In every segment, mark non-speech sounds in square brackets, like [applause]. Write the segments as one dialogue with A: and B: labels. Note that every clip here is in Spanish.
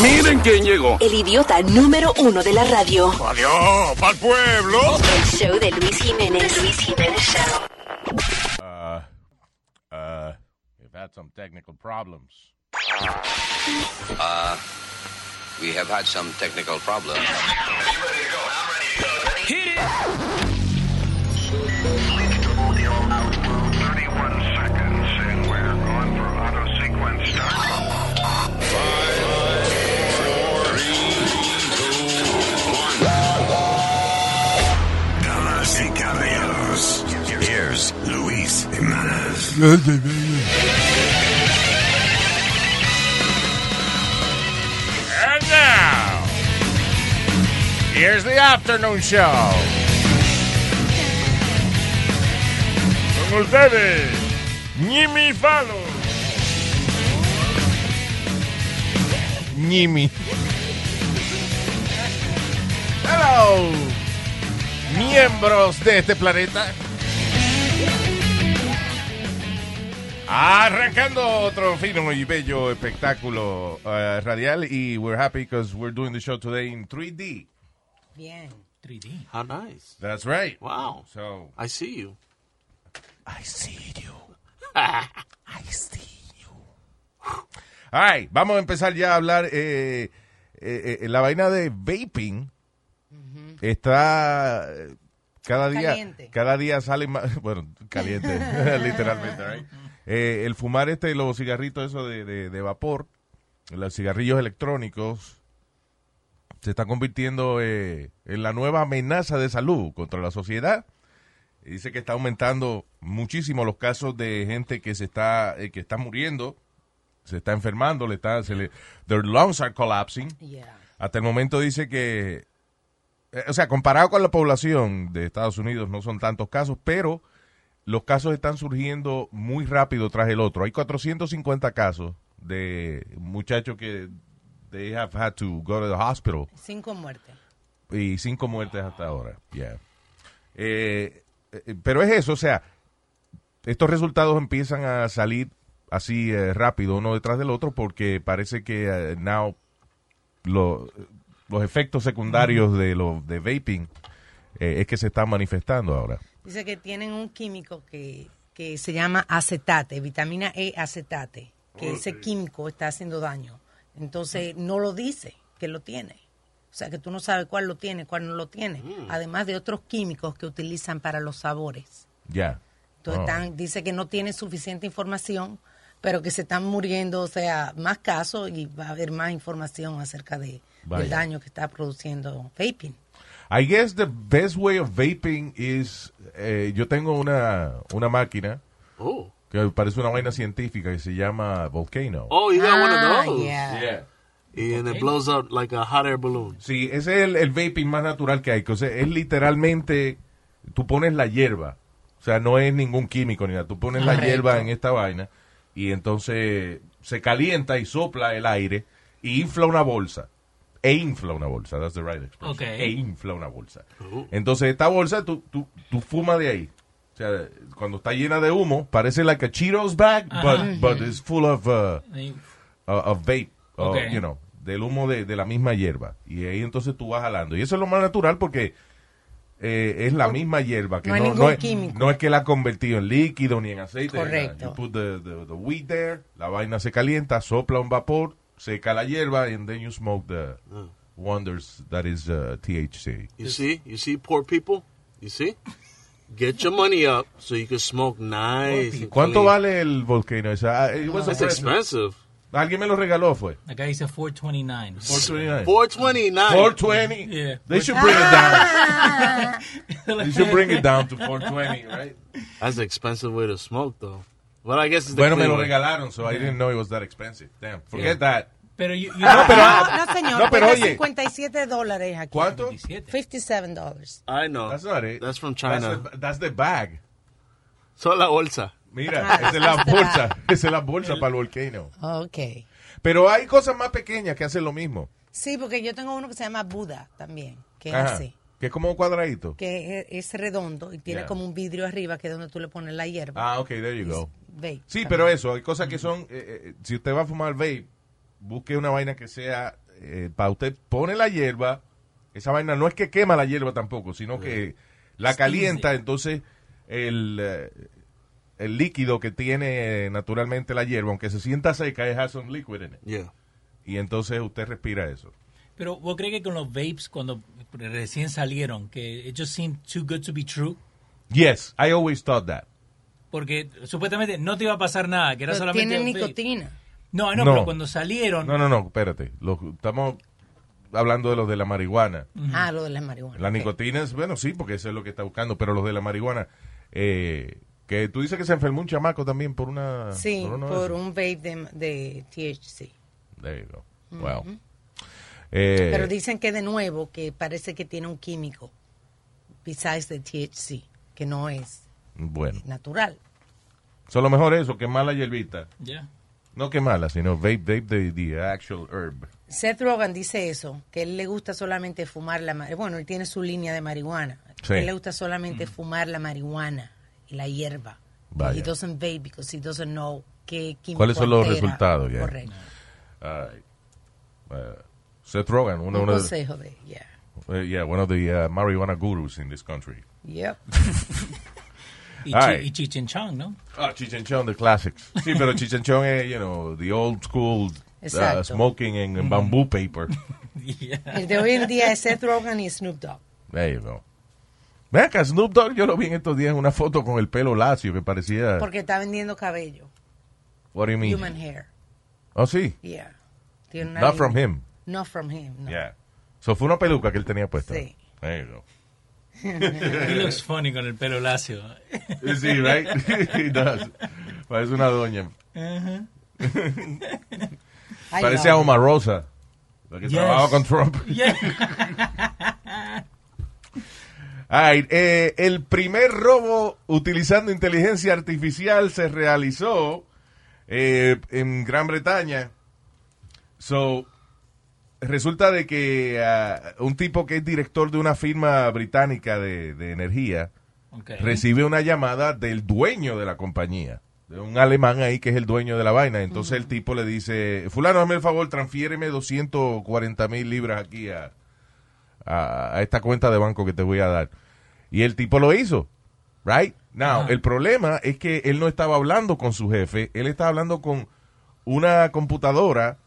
A: Miren quién llegó.
B: El idiota número uno de la radio.
A: Adiós, pa'l pueblo.
B: El show de Luis Jiménez. Luis Jiménez Show.
C: Uh, uh, we've had some technical problems.
D: We have had some technical problems.
E: Damas y
C: And now, here's the afternoon show. Con ustedes, Jimmy Fallon. Jimmy. Hello, miembros de este planeta. Arrancando otro fino y bello espectáculo uh, radial y we're happy because we're doing the show today in 3D.
F: Bien.
G: 3D.
H: How nice.
C: That's right.
H: Wow.
C: So
H: I see you.
C: I see you. [laughs] I see you. All right, vamos a empezar ya a hablar. Eh, eh, eh, la vaina de vaping está eh, cada día,
F: Caliente.
C: cada día sale más, [laughs] bueno, caliente, [laughs] literalmente. right? Eh, el fumar este, los cigarritos eso de, de- de vapor, los cigarrillos electrónicos, se está convirtiendo eh, en la nueva amenaza de salud contra la sociedad. Dice que está aumentando muchísimo los casos de gente que se está eh, que está muriendo, se está enfermando, le está se le their lungs are collapsing.
F: Yeah.
C: Hasta el momento dice que o sea, comparado con la población de Estados Unidos no son tantos casos, pero los casos están surgiendo muy rápido tras el otro. Hay 450 casos de muchachos que they have had to go to the hospital
F: Cinco muertes.
C: y cinco muertes hasta ahora. Yeah. Eh, eh, pero es eso, o sea, estos resultados empiezan a salir así eh, rápido uno detrás del otro porque parece que now lo- los efectos secundarios de lo de vaping es que se están manifestando ahora.
F: Dice que tienen un químico que, que se llama acetate, vitamina E acetate, que ese químico está haciendo daño. Entonces no lo dice que lo tiene. O sea que tú no sabes cuál lo tiene, cuál no lo tiene. Además de otros químicos que utilizan para los sabores.
C: Ya.
F: Entonces
C: Oh.
F: están- dice que no tiene suficiente información, pero que se están muriendo, o sea, más casos y va a haber más información acerca de,
C: Vaya.
F: del daño que está produciendo vaping.
C: I guess the best way of vaping is eh, yo tengo una una máquina
H: Oh.
C: que parece una vaina científica que se llama Volcano.
H: Oh, you got one
F: Ah,
H: of those.
F: yeah.
C: Yeah.
H: And it blows up like a hot air balloon.
C: Sí, ese es el, el vaping más natural que hay. que, o sea, es literalmente, tú pones la hierba. O sea, no es ningún químico ni nada. Tú pones la hierba en esta vaina y entonces se calienta y sopla el aire y infla una bolsa. E infla una bolsa, that's the right expression. E infla una bolsa. Entonces esta bolsa tú, tú, tú fumas de ahí. O sea, cuando está llena de humo, parece like a Cheetos bag, but, but it's full of... uh, uh, of vape,
G: Ok.
C: you know, del humo de, de la misma hierba. Y ahí entonces tú vas jalando. Y eso es lo más natural porque eh, es la misma hierba. Que
F: No
C: es,
F: químico.
C: no es que la ha convertido en líquido ni en aceite.
F: Correcto.
C: You put the, the, the weed there, la vaina se calienta, sopla un vapor, seca la hierba, and then you smoke the wonders that is uh, THC.
H: You see? You see poor people? You see? Get your money up so you can smoke nice. and
C: ¿Cuánto
H: clean.
C: vale el volcano? O sea, it was a
H: It's
C: present.
H: expensive.
C: Alguien me lo regaló, fue.
G: Acá dice 429.
C: 429.
H: 429.
C: 420.
G: Yeah.
C: They should bring it down. [laughs] They should bring it down to 420, right?
H: That's an expensive way to smoke, though. But I guess it's the
C: Bueno, me lo regalaron, so I didn't know it was that expensive. Damn, forget
H: Yeah.
C: that.
G: Pero you, you
C: No, pero,
F: No, señor,
C: no, pero oye,
F: 57 dólares aquí.
C: ¿cuánto?
G: 27.
F: 57 dólares.
H: I know.
C: That's not it.
H: That's from China.
C: That's the, that's the bag.
H: Solo la bolsa.
C: Mira,
F: Ah,
C: esa es la [laughs] bolsa. [laughs] Esa es la bolsa para el volcano.
F: Ok.
C: Pero hay cosas más pequeñas que hacen lo mismo.
F: Sí, porque yo tengo uno que se llama Buda también, que es
C: Ajá.
F: así,
C: Que es como un cuadradito.
F: que es, es redondo y tiene
C: Yeah.
F: como un vidrio arriba que es donde tú le pones la hierba.
C: Ah, ok, there you go.
F: Vape
C: Sí,
F: también.
C: pero eso, hay cosas que son, eh, eh, si usted va a fumar vape, busque una vaina que sea, para usted pone la hierba, esa vaina no es que quema la hierba tampoco, sino que la calienta, entonces el, eh, el líquido que tiene eh, naturalmente la hierba, aunque se sienta seca, es has some liquid in it.
H: Yeah.
C: Y entonces usted respira eso.
G: Pero vos crees que con los vapes, cuando recién salieron, que it just seemed too good to be true,
C: Yes, I always thought that.
G: Porque supuestamente no te iba a pasar nada, que era
F: Pero
G: solamente
F: tienen nicotina.
G: No, no,
C: No.
G: pero cuando salieron,
C: No, no, no, espérate. Lo- estamos hablando de los de la marihuana.
F: Ah, lo de la marihuana.
C: La
F: ok.
C: nicotina es, bueno, sí, porque eso es lo que está buscando, pero los de la marihuana, eh, que tú dices que se enfermó un chamaco también por una...
F: Sí, por un vape de, de THC.
C: There you go. Wow. Eh,
F: Pero dicen que de nuevo, que parece que tiene un químico, besides the THC, que no es
C: bueno,
F: natural.
C: solo mejor eso, que mala hierbita.
G: ya.
C: No que mala, sino vape, vape de the actual herb.
F: Seth Rogen dice eso, que él le gusta solamente fumar la marihuana. Bueno, él tiene su línea de marihuana.
C: Sí.
F: Él le gusta solamente fumar la marihuana y la hierba.
C: Vaya.
F: He doesn't vape because he doesn't know qué químico
C: ¿Cuáles son los resultados, ya?
F: Correcto.
C: Ay. Uh, Seth Rogen, uno,
F: Un
C: uno de,
F: consejo de, yeah.
C: uh, yeah, one of the uh, marijuana gurus in this country.
F: Yep. [laughs]
G: Y, chi, y and Chong, ¿no?
C: Ah, Cheech and Chong, the classics. Sí, pero Cheech and Chong es, you know, the old school uh, smoking en bamboo paper. [laughs]
G: Yeah.
F: El de hoy en día es Seth Rogen y Snoop Dogg.
C: There you go. Ve acá, Snoop Dogg, yo lo vi en estos días en una foto con el pelo lacio que parecía...
F: Porque está vendiendo cabello.
C: What do you mean?
F: Human hair.
C: Oh, sí.
F: Yeah.
C: Not from him.
F: Not from him, no.
C: Yeah. So fue una peluca que él tenía puesta.
F: Sí.
C: There you go.
G: He looks [laughs] funny con el pelo lacio.
C: Sí, right? [laughs] He does. Parece una doña. [laughs]
F: I
C: Parece a
F: it.
C: Omarosa. La que
G: Yes.
C: trabajaba con Trump.
G: Yeah.
C: Ay, eh, el primer robo utilizando inteligencia artificial se realizó eh, en Gran Bretaña. So, resulta de que ah, un tipo que es director de una firma británica de, de energía
G: Okay.
C: recibe una llamada del dueño de la compañía, de un alemán ahí que es el dueño de la vaina. Entonces el tipo le dice, fulano, hazme el favor, transfiéreme 240 mil libras aquí a, a, a esta cuenta de banco que te voy a dar. Y el tipo lo hizo, right? Now, el problema es que él no estaba hablando con su jefe, él estaba hablando con una computadora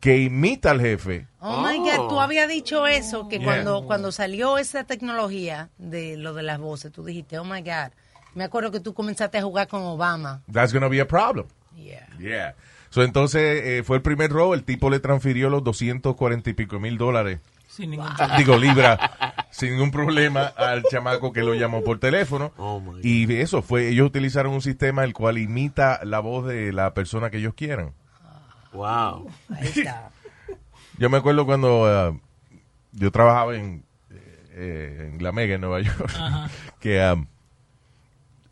C: que imita al jefe.
F: Oh, my God, tú
H: Oh.
F: habías dicho eso, que
C: Yeah.
F: cuando, cuando salió esa tecnología de lo de las voces, tú dijiste, oh my God. Me acuerdo que tú comenzaste a jugar con Obama.
C: That's gonna be a problem.
F: Yeah.
C: Yeah. So, entonces eh, fue el primer robo, el tipo le transfirió los 240 y pico mil dólares,
G: Sin ningún
C: digo libra, sin ningún problema al chamaco que lo llamó por teléfono.
H: Oh, my God.
C: y eso fue, ellos utilizaron un sistema el cual imita la voz de la persona que ellos quieran.
H: Wow.
F: Ahí está.
C: Yo me acuerdo cuando ah, yo trabajaba en, eh, en La Mega, en Nueva York, [laughs] que ah,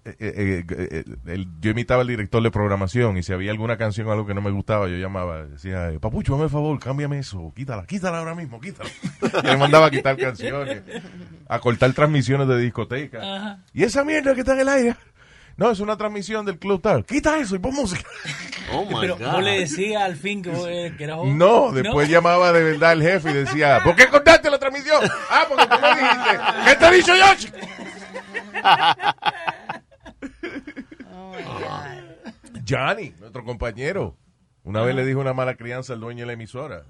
C: eh, eh, eh, el- yo imitaba al director de programación y si había alguna canción o algo que no me gustaba, yo llamaba, decía, papucho, hazme el favor, cámbiame eso, quítala, quítala ahora mismo, quítala. [laughs] y le mandaba a quitar canciones, a cortar transmisiones de discoteca. Y esa mierda que está en el aire, no, es una transmisión del Club Tal, quita eso y pon música. [laughs]
H: Oh my
G: Pero
H: God.
G: vos le decías al fin que, eh, que eras vos.
C: No, después llamaba de verdad el jefe y decía, ¿por qué cortaste la transmisión? Ah, porque tú me dijiste. ¿Qué te he dicho yo?
F: Oh my God.
C: Johnny, nuestro compañero, una vez le dijo una mala crianza al dueño de la emisora.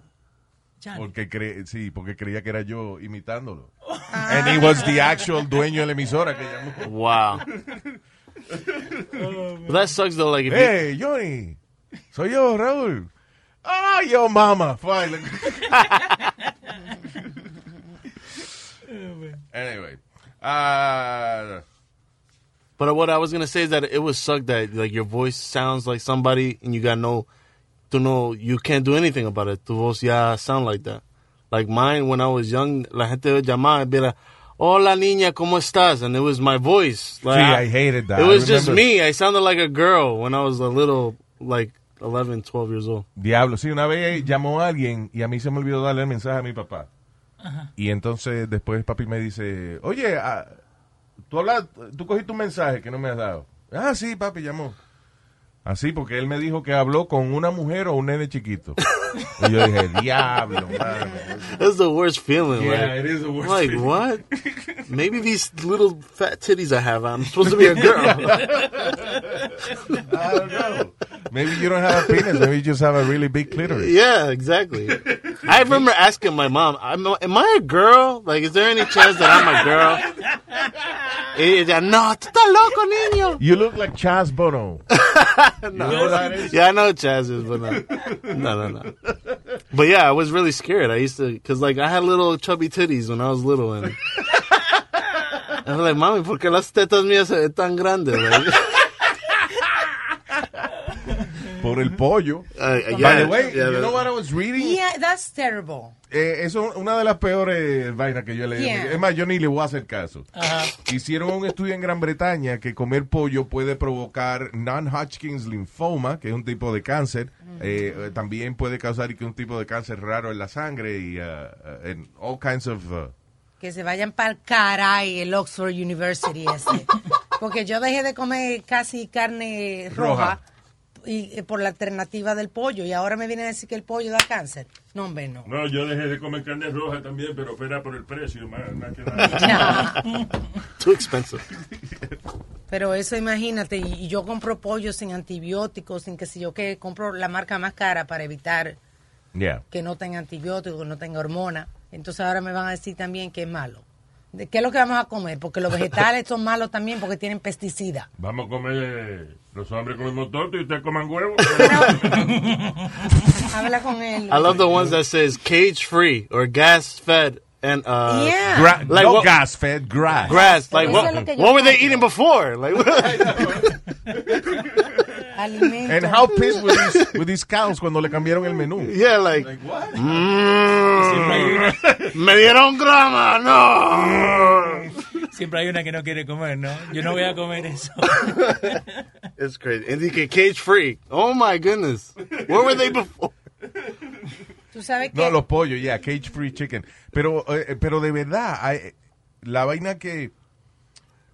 G: Johnny.
C: Porque cre sí, porque creía que era yo imitándolo. [laughs] And he was the actual dueño de la emisora que llamó.
H: Wow. [laughs] But that sucks though. Like if you,
C: Hey, Johnny, soy yo, Raúl. Ah, yo, mama. Fine. [laughs] anyway. Uh,
H: But what I was gonna say is that it would suck that like your voice sounds like somebody and you got no to know you can't do anything about it. Tu voz ya sound like that. Like mine when I was young, la gente llamaba and be like, "Hola niña, cómo estás?" And it was my voice. Like,
C: Sí, I hated that.
H: It was just me. I sounded like a girl when I was a little like 11, 12 years old.
C: Diablo, sí, una vez llamó a alguien y a mí se me olvidó darle el mensaje a mi papá. Y entonces después papi me dice, oye, ah, tú hablas, tú cogiste un mensaje que no me has dado. Ah, sí, papi llamó. Así, porque él me dijo que habló con una mujer o un nene chiquito. [laughs] Y [laughs] yo dije, diablo, mano.
H: That's the worst feeling.
C: Yeah,
H: like,
C: it is the worst
H: Like
C: feeling.
H: what? [laughs] Maybe these little fat titties I have, I'm supposed to be a [laughs] girl.
C: I don't know. Maybe you don't have a penis. Maybe you just have a really big clitoris.
H: yeah, exactly. I remember asking my mom, I'm, I a girl? Like, is there any chance that I'm a girl?" Ella, no, tú estás loco, niño.
C: You look like Chaz Bono. [laughs] You know what that is?
H: Yeah, I know what Chaz is, but no. [laughs] no, no, no. But yeah, I was really scared. I used to, cause like I had little chubby titties when I was little, and [laughs] I was like, "Mami, ¿por qué las tetas mías tan grandes?" Like,
C: Por el pollo.
H: uh,
C: By
H: yeah,
C: the way,
H: yeah,
C: you know what I was reading?
F: Yeah, that's terrible.
C: Eh, eso es una de las peores vainas que yo leí.
F: Yeah.
C: Es más, yo ni le voy a hacer caso. Hicieron un estudio en Gran Bretaña que comer pollo puede provocar non-Hodgkin's linfoma, que es un tipo de cáncer. Eh, eh, también puede causar y que un tipo de cáncer raro en la sangre y uh, uh, and all kinds of... uh,
F: Que se vayan para el caray el Oxford University ese. [laughs] Porque yo dejé de comer casi carne roja,
C: Roja.
F: Y eh, por la alternativa del pollo y ahora me vienen a decir que el pollo da cáncer. No, hombre, no.
A: No, yo dejé de comer carne roja también, pero fuera por el precio, más, más que nada. [laughs] [laughs]
H: Too expensive.
F: Pero eso imagínate, y, y yo compro pollo sin antibióticos, sin que si yo que compro la marca más cara para evitar
C: yeah.
F: que no tenga antibióticos, que no tenga hormona. Entonces ahora me van a decir también que es malo. ¿De ¿Qué es lo que vamos a comer? Porque los vegetales son malos también porque tienen pesticidas.
A: Vamos a comer, eh, los hombres comemos torto y ustedes coman huevo. [laughs] [laughs]
F: Habla con él.
H: I love the ones that says cage free or gas fed and uh,
F: Yeah.
C: Gra-
H: Like
C: no
H: what-
C: gas fed, grass.
H: grass. Like what? What were they eating before? Like [laughs]
F: Alimento.
C: And how pissed were these, were these cows cuando le cambiaron el menú?
H: yeah, like.
C: what?
H: mm, me dieron grama, no.
G: Siempre hay una que no quiere comer, ¿no? Yo no voy a comer eso. [laughs]
H: It's crazy. And cage free. Oh my goodness. Where were they before?
F: Tú sabes que
C: No, los pollos, yeah, cage free chicken. Pero, eh, pero de verdad, hay- la vaina que,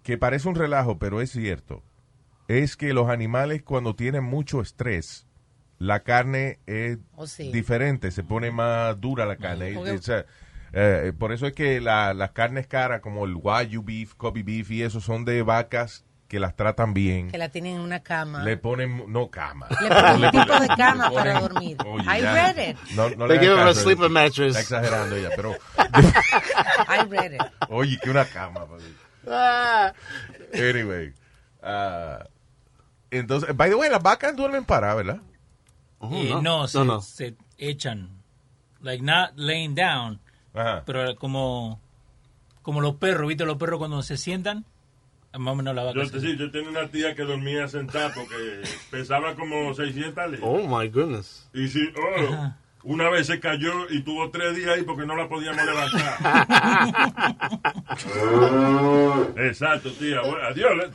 C: que parece un relajo, pero es cierto, es que los animales cuando tienen mucho estrés, la carne es
F: Oh, sí.
C: diferente, se pone más dura la carne.
F: Porque-
C: O sea, eh, por eso es que la- las carnes caras como el Wagyu beef, Kobe beef y eso son de vacas que las tratan bien.
F: que la tienen en una cama.
C: Le ponen, no cama.
F: Le ponen un [laughs] tipo de cama para dormir.
C: Oye,
F: I
C: ya.
F: read it.
C: No, no
H: They
C: le
H: give him a
C: caso,
H: sleeping
C: Está
H: mattress.
C: exagerando ella, pero [laughs]
F: I read it.
C: oye, que una cama. papi. Anyway, ah, entonces, by the way, las vacas duermen paradas, ¿verdad?
G: Eh,
H: no.
G: no, se,
H: No, no.
G: se echan. Like not laying down,
C: Ajá.
G: pero como como los perros, ¿viste? Los perros cuando se sientan, más o menos la vaca.
A: Yo,
G: se-
A: sí, yo tenía una tía que dormía sentada porque [laughs] pesaba como 600 libras.
H: Oh my goodness.
A: Y sí, oh, una vez se cayó y tuvo tres días ahí porque no la podíamos levantar. [laughs] Exacto, tía. Bueno, adiós. le-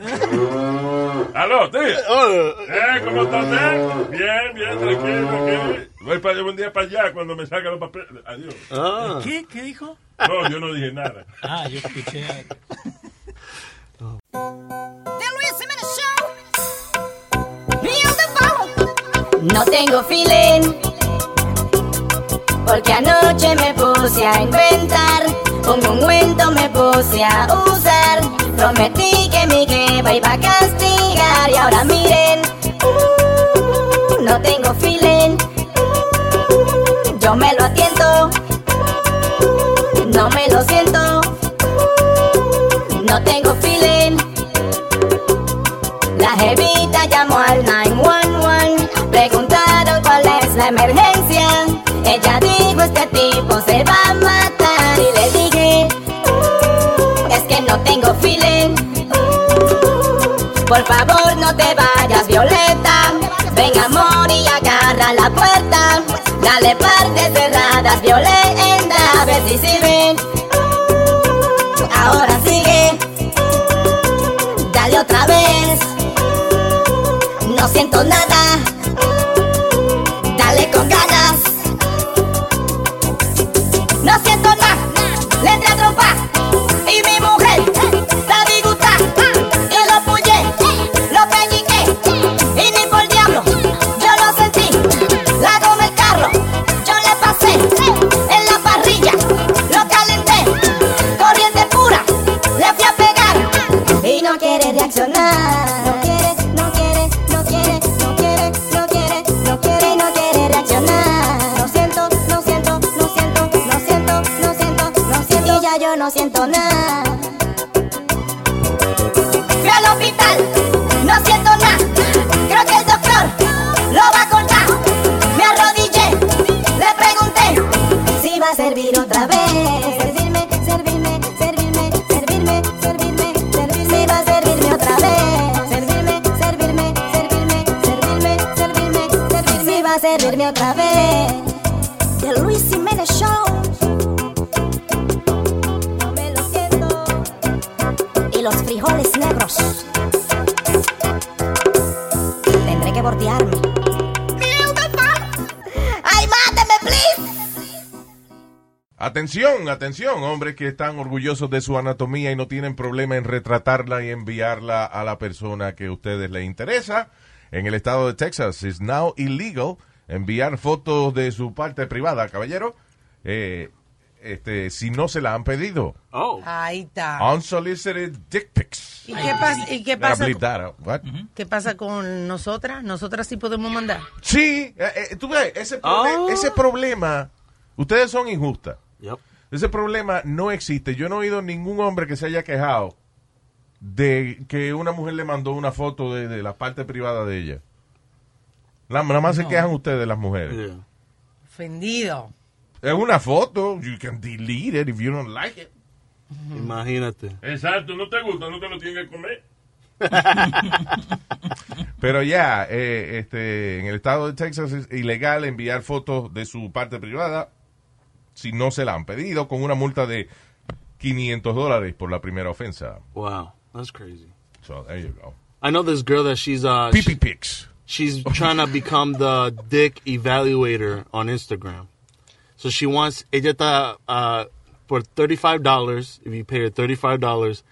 A: Aló. Aló, tía.
H: Oh,
A: Eh, ¿Cómo está usted? Bien, bien, tranquilo, tranquilo. Voy para un día para allá cuando me salgan los papeles. Adiós.
H: ah.
G: ¿Qué? ¿Qué dijo?
A: No, yo no dije nada.
G: Ah, yo escuché.
I: The Luis Jiménez Show. Río de Palo. No tengo feeling. Porque anoche me puse a inventar. Un ungüento me puse a usar. Prometí que mi jefa iba a castigar. Y ahora miren. uh, no tengo feeling. yo me lo atiento. no me lo siento. no tengo feeling. La jevita llamó al 911 Preguntaron cuál es la emergencia Ella dijo este tipo se va a matar no tengo feeling. Por favor no te vayas Violeta. Ven amor y agarra la puerta. Dale partes cerradas Violeta A ver si sirven. Ahora sigue. Dale otra vez. No siento nada.
C: Atención, atención, hombres que están orgullosos de su anatomía y no tienen problema en retratarla y enviarla a la persona que a ustedes les interesa. En el estado de Texas es now illegal enviar fotos de su parte privada, caballero, eh, este, si no se la han pedido.
H: Oh.
F: Ahí está.
C: Unsolicited dick pics.
F: ¿Y qué pasa, y qué pasa.
C: What?
F: qué con nosotras? Nosotras sí podemos mandar.
C: Sí, eh, eh, tú ves, ese, proble-
H: Oh.
C: ese problema, ustedes son injustas.
H: Yep.
C: Ese problema no existe. Yo no he oído ningún hombre que se haya quejado de que una mujer le mandó una foto de, de la parte privada de ella. La- Nada más se quejan ustedes, las mujeres.
H: Yeah.
F: Ofendido.
C: Es una foto. You can delete it if you don't like it.
H: Imagínate.
A: Exacto, no te gusta, no te lo tienes que comer. [laughs]
C: Pero ya, eh, este, en el estado de Texas es ilegal enviar fotos de su parte privada si no se la han pedido con una multa de 500 dólares por la primera ofensa.
H: Wow. That's crazy.
C: So, there you go.
H: I know this girl that she's uh
C: Pee pics.
H: she's trying to become the dick evaluator on Instagram. So she wants ella está uh por $35 if you pay her $35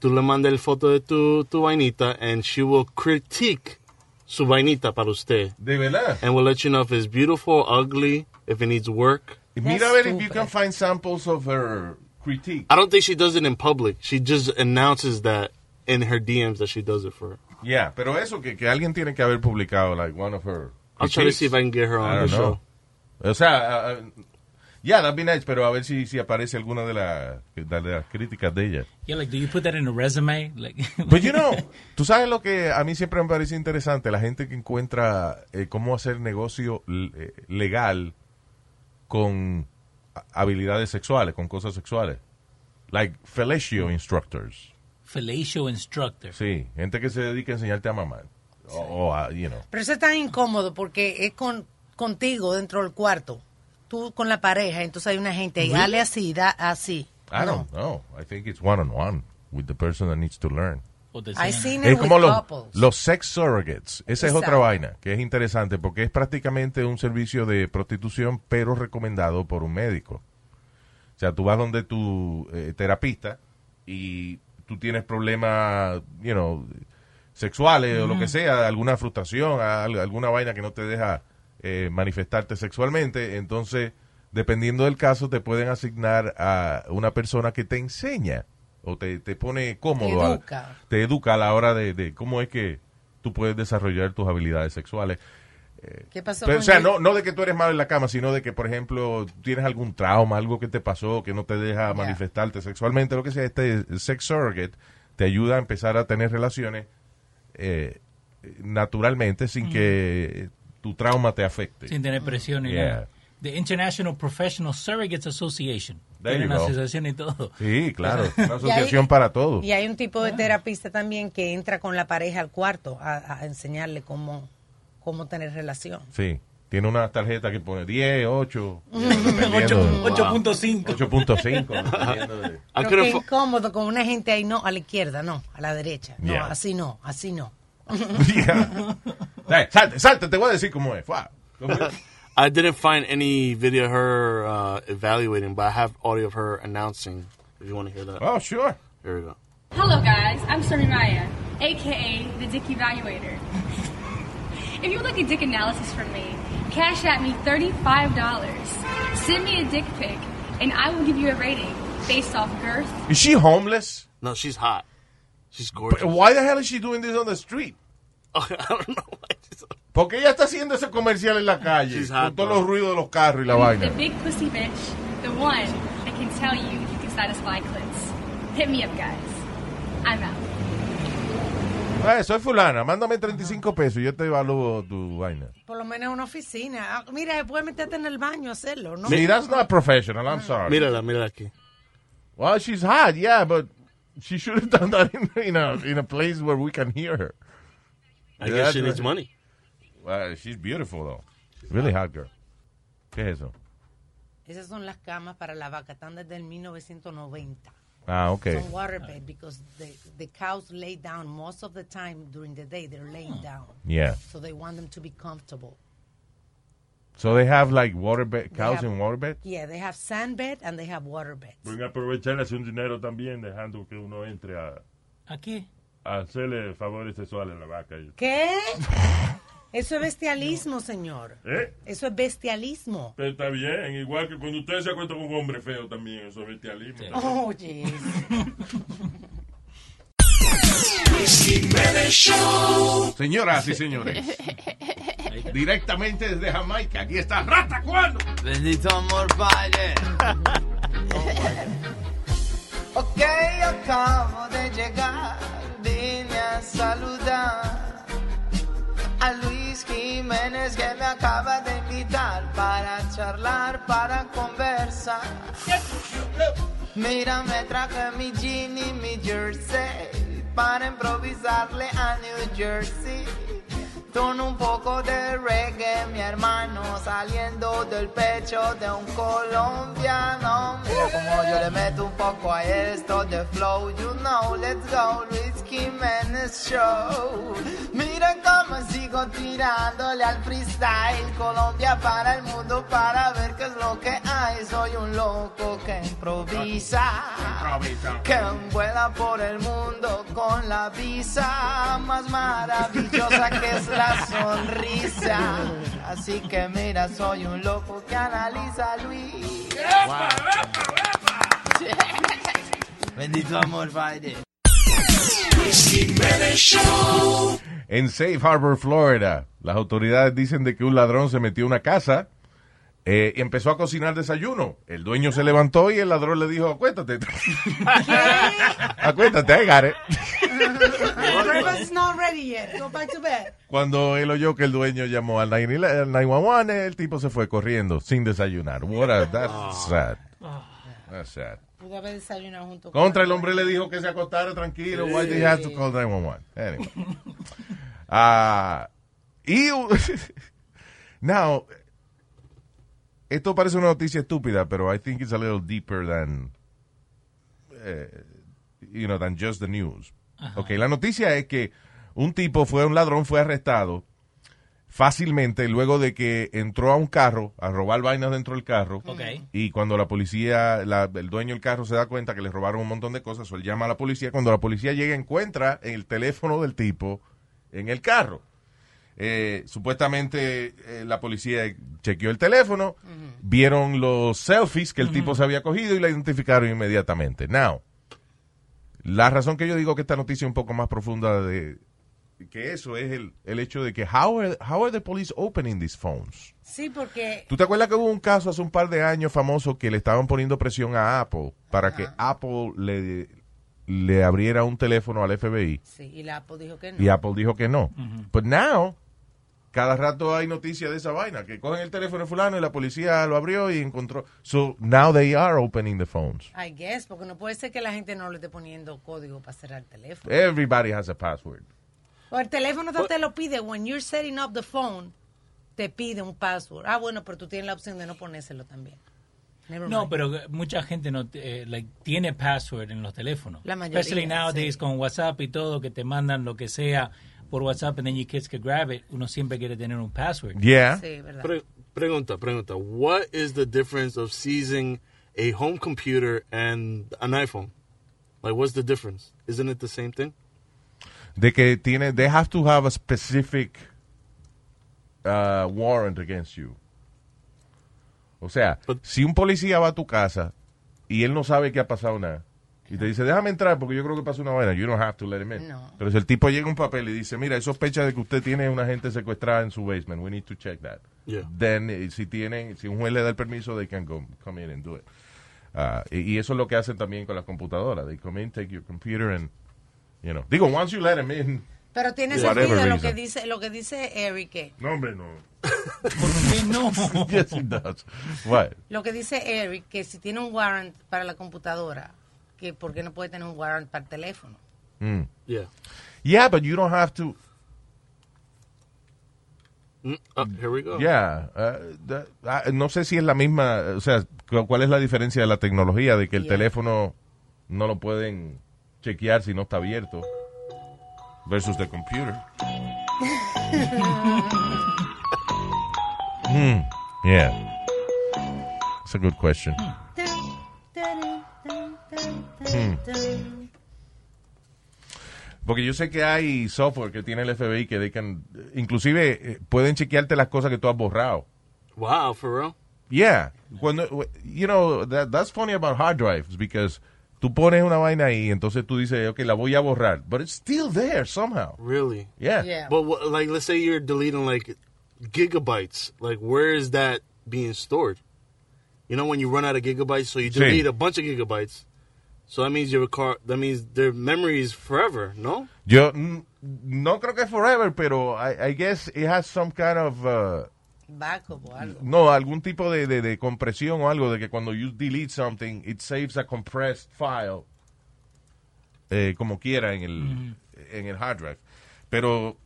H: tú le mandas el foto de tu tu vainita and she will critique su vainita para usted
C: De verdad.
H: and will let you know if it's beautiful, ugly, if it needs work.
C: Mira a ver if you can find samples of her critique.
H: I don't think she does it in public. She just announces that in her DMs that she does it for.
C: Yeah, pero eso que, que alguien tiene que haber publicado, like one of her.
H: I'll try to see if I can get her
C: I
H: on
C: don't
H: the
C: know.
H: show.
C: O sea, uh, uh, yeah, that'd be nice, pero a ver si, si aparece alguna de, la- de las críticas de ella.
G: Yeah, like, do you put that in a resume? Like, [laughs]
C: But you know, tú sabes lo que a mí siempre me parece interesante, la gente que encuentra eh, cómo hacer negocio eh, legal con habilidades sexuales, con cosas sexuales. Like fellatio instructors.
G: fellatio instructor.
C: Sí, gente que se dedica a enseñarte a mamar. O, o a, you know.
F: Pero eso es tan incómodo porque es con contigo dentro del cuarto. Tú con la pareja, entonces hay una gente ahí, dale así, da así.
C: I don't know. I think it's one on one with the person that needs to learn. Es como
F: with
C: los,
F: couples.
C: los sex surrogates. Esa es otra vaina que es interesante porque es prácticamente un servicio de prostitución, pero recomendado por un médico. O sea, tú vas donde tu eh, terapista y tú tienes problemas, you know, sexuales o lo que sea, alguna frustración, al- alguna vaina que no te deja eh, manifestarte sexualmente. Entonces, dependiendo del caso, te pueden asignar a una persona que te enseña o te, te pone cómodo.
F: educa.
C: te educa a la hora de, de cómo es que tú puedes desarrollar tus habilidades sexuales.
F: ¿Qué pasó
C: Pero, o sea, no, no de que tú eres malo en la cama, sino de que, por ejemplo, tienes algún trauma, algo que te pasó, que no te deja manifestarte sexualmente, lo que sea. Este sex surrogate te ayuda a empezar a tener relaciones eh, naturalmente sin que tu trauma te afecte.
G: Sin tener presión ni
C: Yeah.
G: nada. The International Professional Surrogates Association.
C: There
G: una asociación y todo.
C: Sí, claro. Una
F: hay-
C: asociación para todo.
F: Y hay un tipo de terapista también que entra con la pareja al cuarto a, a enseñarle cómo, cómo tener relación.
C: Sí. Tiene una tarjeta que pone 10, 8,
G: Ocho- [laughs] 8.5.
C: 8.5. dependiendo de-
H: I
F: Pero qué
H: have
F: incómodo con una gente ahí, no, a la izquierda, no, a la derecha. No,
C: Yeah.
F: así no, así no. [laughs]
C: Yeah. [laughs] Eh, salte, salte, te voy a decir cómo es. Fua. ¿Cómo es?
H: I didn't find any video of her uh, evaluating, but I have audio of her announcing. If you want to hear that,
C: Oh, sure.
H: here we go.
J: Hello, guys. I'm Stormy Maya, aka the Dick Evaluator. [laughs] if you would like a dick analysis from me, cash at me $35. Send me a dick pic, and I will give you a rating based off girth.
C: Is she homeless?
H: No, she's hot. She's gorgeous.
C: But why the hell is she doing this on the street? [laughs]
H: I don't know.
C: Porque ella está haciendo ese comercial en la calle
H: She's
C: con todos los ruidos de los carros y la
J: The
C: vaina.
J: big pussy bitch, the one that can tell you if you can satisfy clits. Hit me up, guys. I'm out.
C: Eh, soy fulana, mándame 35 pesos y yo te evalúo tu vaina.
F: Por lo menos en una oficina. Ah, Mira, puedes meterte en el baño a hacerlo, ¿no?
C: See, that's not professional, I'm sorry.
H: Mírala, mírala aquí.
C: Well, she's hot, yeah, but she should have done that in, in, a, in a place where we can hear her.
H: I
C: Yeah,
H: guess she needs
C: right.
H: money.
C: Well, she's beautiful, though. Really hot girl. ¿Qué es eso?
F: Esas son las camas para la vaca. Están desde el 1990.
C: Ah, ok.
F: Son waterbed because the, the cows lay down most of the time during the day. They're laying down.
C: Yeah.
F: So they want them to be comfortable.
C: So they have like waterbed, cows
F: have-
C: in waterbed?
F: Yeah, they have sand bed and they have waterbed.
A: Pueden aprovechar hacer un dinero también dejando que uno entre a,
G: Aquí.
A: a hacerle favores sexuales a la vaca.
F: ¿Qué? [laughs] Eso es bestialismo, señor.
A: ¿Eh?
F: Eso es bestialismo.
A: Pero está bien, igual que cuando usted se acuesta con un hombre feo también, eso es bestialismo.
F: Oye.
C: Señoras y señores, directamente desde Jamaica, aquí está Rata Cuando.
K: Bendito amor, padre. ok, acabo de llegar, vine a saludar a Luis Jiménez que me acaba de invitar para charlar, para conversar. Mira, me traje mi jean y mi jersey para improvisarle a New Jersey. Con un poco de reggae, mi hermano, saliendo del pecho de un colombiano. Mira como yo le meto un poco a esto de flow. You know, let's go, Luis Jiménez Show. Mira cómo sigo tirándole al freestyle. Colombia para el mundo para ver qué es lo que hay. Soy un loco que improvisa. Que vuela por el mundo con la visa más maravillosa que es la sonrisa. Así que mira, soy un loco que analiza Luis. [laughs]
L: Bendito amor, padre.
C: En Safe Harbor, Florida, las autoridades dicen de que un ladrón se metió a una casa eh, y empezó a cocinar desayuno. El dueño se levantó y el ladrón le dijo, acuéstate. [laughs] [laughs] acuéstate, I got it.
F: Breakfast is not ready yet. Go back to bed.
C: Cuando él oyó que el dueño llamó al 911, al 911, el tipo se fue corriendo sin desayunar. What a, that's sad. That's sad.
F: Pudo haber desayunado junto con
C: Contra el hombre le dijo que se acostara tranquilo. Why did he have to call 911? Anyway. Ah, y [laughs] now, esto parece una noticia estúpida, pero I think it's a little deeper than, eh, you know, than just the news. Okay, la noticia es que un tipo fue, un ladrón fue arrestado fácilmente luego de que entró a un carro a robar vainas dentro del carro.
G: Ok.
C: Y cuando la policía, la- el dueño del carro se da cuenta que le robaron un montón de cosas, o él llama a la policía. Cuando la policía llega, encuentra el teléfono del tipo en el carro. Eh, supuestamente eh, la policía chequeó el teléfono, vieron los selfies que el tipo se había cogido y la identificaron inmediatamente. Now, la razón que yo digo que esta noticia es un poco más profunda de que eso es el, el hecho de que how are, how are the police opening these phones?
F: Sí, porque
C: ¿Tú te acuerdas que hubo un caso hace un par de años famoso que le estaban poniendo presión a Apple para que Apple le, le abriera un teléfono al FBI?
F: sí, y la Apple dijo que no.
C: Y Apple dijo que no. But now, cada rato hay noticias de esa vaina, que cogen el teléfono de fulano y la policía lo abrió y encontró. So now they are opening the phones.
F: I guess, porque no puede ser que la gente no le esté poniendo código para cerrar el teléfono.
C: Everybody has a password.
F: O el teléfono te, te lo pide. When you're setting up the phone, te pide un password. Ah, bueno, pero tú tienes la opción de no ponérselo también.
G: No, pero mucha gente no eh, like, tiene password en los teléfonos.
F: La mayoría,
G: Especially nowadays
F: sí.
G: con WhatsApp y todo, que te mandan lo que sea por WhatsApp and then you kids can grab it. Uno siempre quiere tener un password.
C: Yeah.
F: Sí, verdad.
H: Pre- pregunta, pregunta. What is the difference of seizing a home computer and an iPhone? Like, what's the difference? Isn't it the same thing?
C: De que tiene, they have to have a specific uh, warrant against you. O sea, si un policía va a tu casa y él no sabe que ha pasado nada, y te dice, déjame entrar porque yo creo que pasó una vaina, you don't have to let him in.
F: No.
C: Pero si el tipo llega un papel y dice, mira, hay sospecha de que usted tiene una gente secuestrada en su basement, we need to check that.
H: Yeah.
C: Then, eh, si tienen, si un juez le da el permiso, they can go, come in and do it. Ah, y, y eso es lo que hacen también con las computadoras. They come in, take your computer and, you know. Digo, once you let them in.
F: Pero tiene
C: whatever
F: sentido lo que dice lo que dice Eric,
A: No, hombre, no. [laughs]
G: ¿Por qué no? [laughs]
C: yes, it does. What?
F: lo que dice Eric, que si tiene un warrant para la computadora, que por qué no puede tener un warrant para el teléfono.
C: Mm.
H: Yeah.
C: Yeah, but you don't have to.
H: Mm, uh, here we go.
C: Yeah, uh, the- ah, no sé si es la misma, o sea, cu- cuál es la diferencia de la tecnología de que el
F: Yeah.
C: teléfono no lo pueden chequear si no está abierto versus the computer. [laughs] Hmm, yeah. It's a good question. Hmm. Porque yo sé que hay software que tiene el FBI que they can- inclusive eh, pueden chequearte las cosas que tú has borrado.
H: Wow, for real?
C: Yeah. Cuando, you know, that, that's funny about hard drives because tú pones una vaina ahí, entonces tú dices, ok, la voy a borrar, but it's still there somehow.
H: Really?
C: Yeah.
H: But what, like, let's say you're deleting like gigabytes. Like, where is that being stored? You know, when you run out of gigabytes, so you
C: Sí.
H: delete a bunch of gigabytes. So that means your car. That means their memory is forever. No.
C: Yo no creo que forever, pero I, I guess it has some kind of, uh,
F: Backup o algo.
C: no, algún tipo de, de, de compresión o algo de que cuando you delete something, it saves a compressed file, eh, como quiera en el, en el hard drive. Pero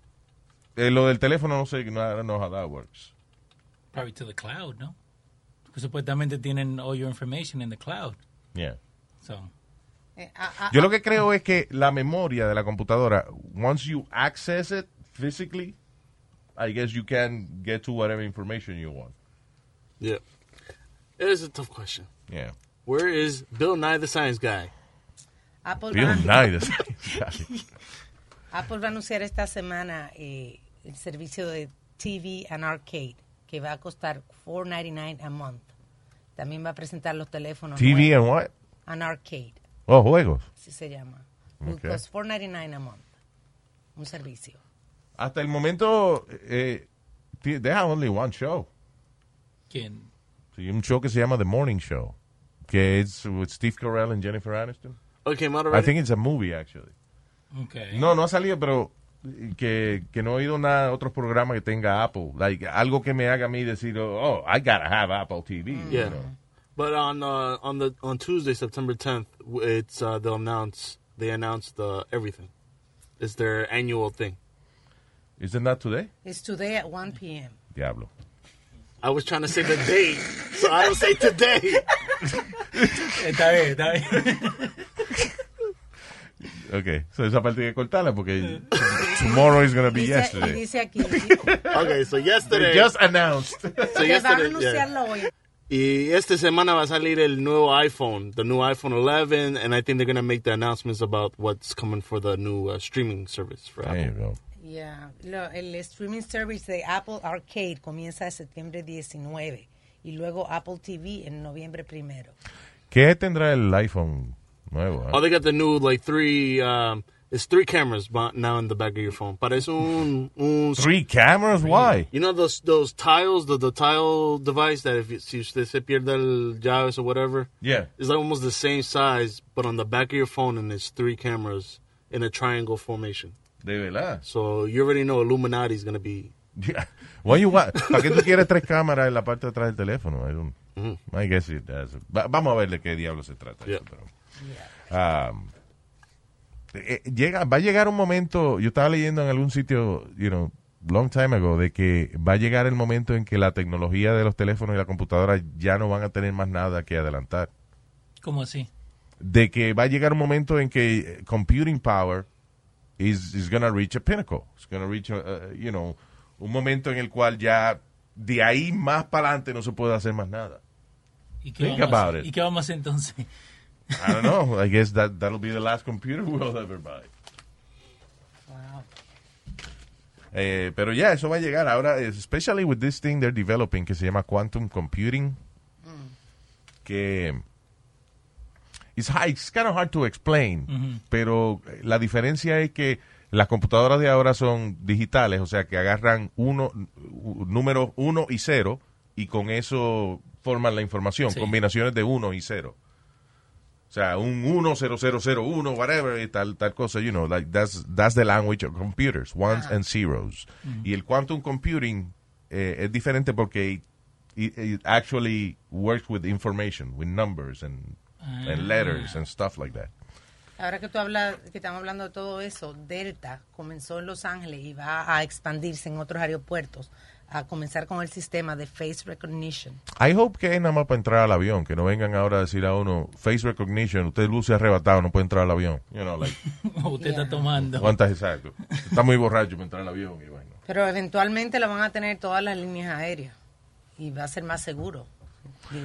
C: eh, lo del teléfono no sé, no, I don't know how that works.
G: Probably to the cloud, ¿no? Porque supuestamente tienen all your information in the cloud.
C: Yeah.
G: So,
C: Yo lo que creo es que la memoria de la computadora, once you access it physically, I guess you can get to whatever information you want.
H: Yeah. It is a tough question.
C: Yeah.
H: Where is Bill Nye the Science Guy?
F: Apple,
C: Bill
F: va,
C: Nye, [laughs]
F: Apple va a anunciar esta semana eh, el servicio de TV and Arcade, que va a costar $4.99 a month. También va a presentar los teléfonos.
C: TV
F: nuevos.
C: and what?
F: An Arcade,
C: Oh, juegos.
F: así se llama. Will
C: Okay.
F: cost $4.99 a month. Un servicio.
C: Hasta el momento, eh, they have only one show.
G: ¿quién?
C: Sí, un show que se llama The Morning Show, que es with Steve Carell and Jennifer Aniston.
H: Out
C: I think it's a movie, actually.
G: Okay.
C: No, no ha salido, pero que, que no he oído nada otros programas que tenga Apple. Like, algo que me haga a mí decir, oh, I gotta have Apple TV. you
H: Yeah.
C: know.
H: But on uh, on the on Tuesday, September 10th, it's uh, they'll announce they announced uh, everything. It's their annual thing.
C: Isn't that today?
F: It's today at 1 p.m.
C: Diablo.
H: I was trying to say the date, so I don't say today. [laughs]
G: Está bien, está bien.
C: Okay, so esa parte hay que cortarla porque tomorrow is going to be
F: Dice,
C: yesterday.
F: dice aquí, [laughs]
H: okay, so yesterday,
C: They just announced.
H: so
F: que van a
H: yesterday, yeah.
F: anunciarlo hoy.
H: Y esta semana va a salir el nuevo iPhone, the new iPhone 11, and I think they're gonna make the announcements about what's coming for the new uh, streaming service for
C: There you go.
F: Yeah. Lo- el streaming service de Apple Arcade comienza en septiembre 19 y luego Apple TV en noviembre primero.
C: ¿Qué tendrá el iPhone nuevo?
H: Oh,
C: eh?
H: they got the new like three. Um, it's three cameras now in the back of your phone. Parece un, un
C: Three cameras? Why?
H: You know those those tiles, the, the tile device that if you, si usted se pierde el llaves or whatever,
C: Yeah.
H: it's like almost the same size, but on the back of your phone, and it's three cameras in a triangle formation.
C: De verdad.
H: So you already know Illuminati is gonna be.
C: Yeah. Why you want- ¿Para qué tú quieres tres cámaras en la parte de atrás del teléfono? I, don't-
H: Mhm.
C: I guess it does. Va- vamos a ver de qué diablo se trata.
H: Yeah.
C: eso, pero, um, eh, llega, va a llegar un momento, yo estaba leyendo en algún sitio, you know, long time ago, de que va a llegar el momento en que la tecnología de los teléfonos y la computadora ya no van a tener más nada que adelantar.
G: ¿Cómo así?
C: De que va a llegar un momento en que eh, computing power is, is going to reach a pinnacle. It's going to reach, a, uh, you know, un momento en el cual ya de ahí más para adelante no se puede hacer más nada.
G: ¿Y qué,
C: Think
G: vamos a
C: about it.
G: ¿Y qué vamos a hacer entonces?
C: I don't know. I guess that that'll be the last computer [laughs] we'll ever buy.
F: Wow.
C: Eh, pero ya, eso va a llegar. Ahora, especially with this thing they're developing que se llama quantum computing, que it's, high, it's kind of hard to explain,
G: Ujú.
C: pero la diferencia es que las computadoras de ahora son digitales, o sea que agarran uno, números 1 y 0 y con eso forman la información,
G: Sí.
C: combinaciones de 1 y 0. O sea, un 10001, whatever, y tal, tal cosa, you know, like that's, that's the language of computers, ones and zeros. Y el quantum computing eh, es diferente porque it, it actually works with information, with numbers and, and letters and stuff like that.
F: Ahora que tú hablas, que estamos hablando de todo eso, Delta comenzó en Los Ángeles y va a expandirse en otros aeropuertos, a comenzar con el sistema de face recognition.
C: I hope que es nada más para entrar al avión, que no vengan ahora a decir a uno, face recognition, usted luce arrebatado, no puede entrar al avión. You know, like, [laughs]
G: Usted está tomando.
C: ¿cuántas exacto? Está muy borracho para entrar al avión y bueno.
F: Pero eventualmente lo van a tener todas las líneas aéreas y va a ser más seguro.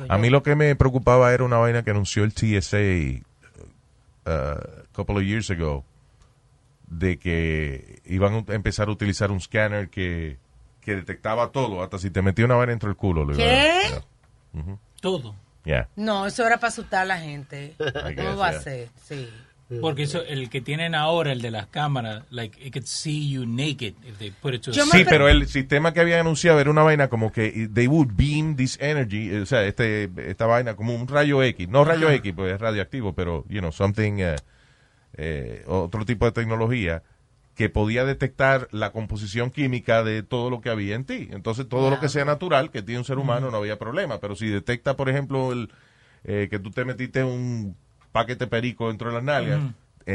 C: A
F: yo.
C: mí lo que me preocupaba era una vaina que anunció el TSA uh, a couple of years ago de que iban a empezar a utilizar un scanner que, que detectaba todo, hasta si te metía una vaina dentro del culo. lo iba a-
F: ¿Qué?
G: Todo.
C: Yeah.
F: No, eso era para asustar a la gente. [laughs] ¿Cómo va
C: yeah.
F: a ser? Sí.
G: Porque eso, el que tienen ahora, el de las cámaras, like, it could see you naked if they put it to a
C: Sí, pero el sistema que habían anunciado era una vaina como que they would beam this energy, o sea, este, esta vaina como un rayo X, no rayo. X, pues es radioactivo, pero, you know, something, eh, eh, otro tipo de tecnología que podía detectar la composición química de todo lo que había en ti. Entonces, todo lo que sea natural, que tiene un ser humano, no había problema. Pero si detecta, por ejemplo, el eh, que tú te metiste un paquete perico dentro de las nalgas.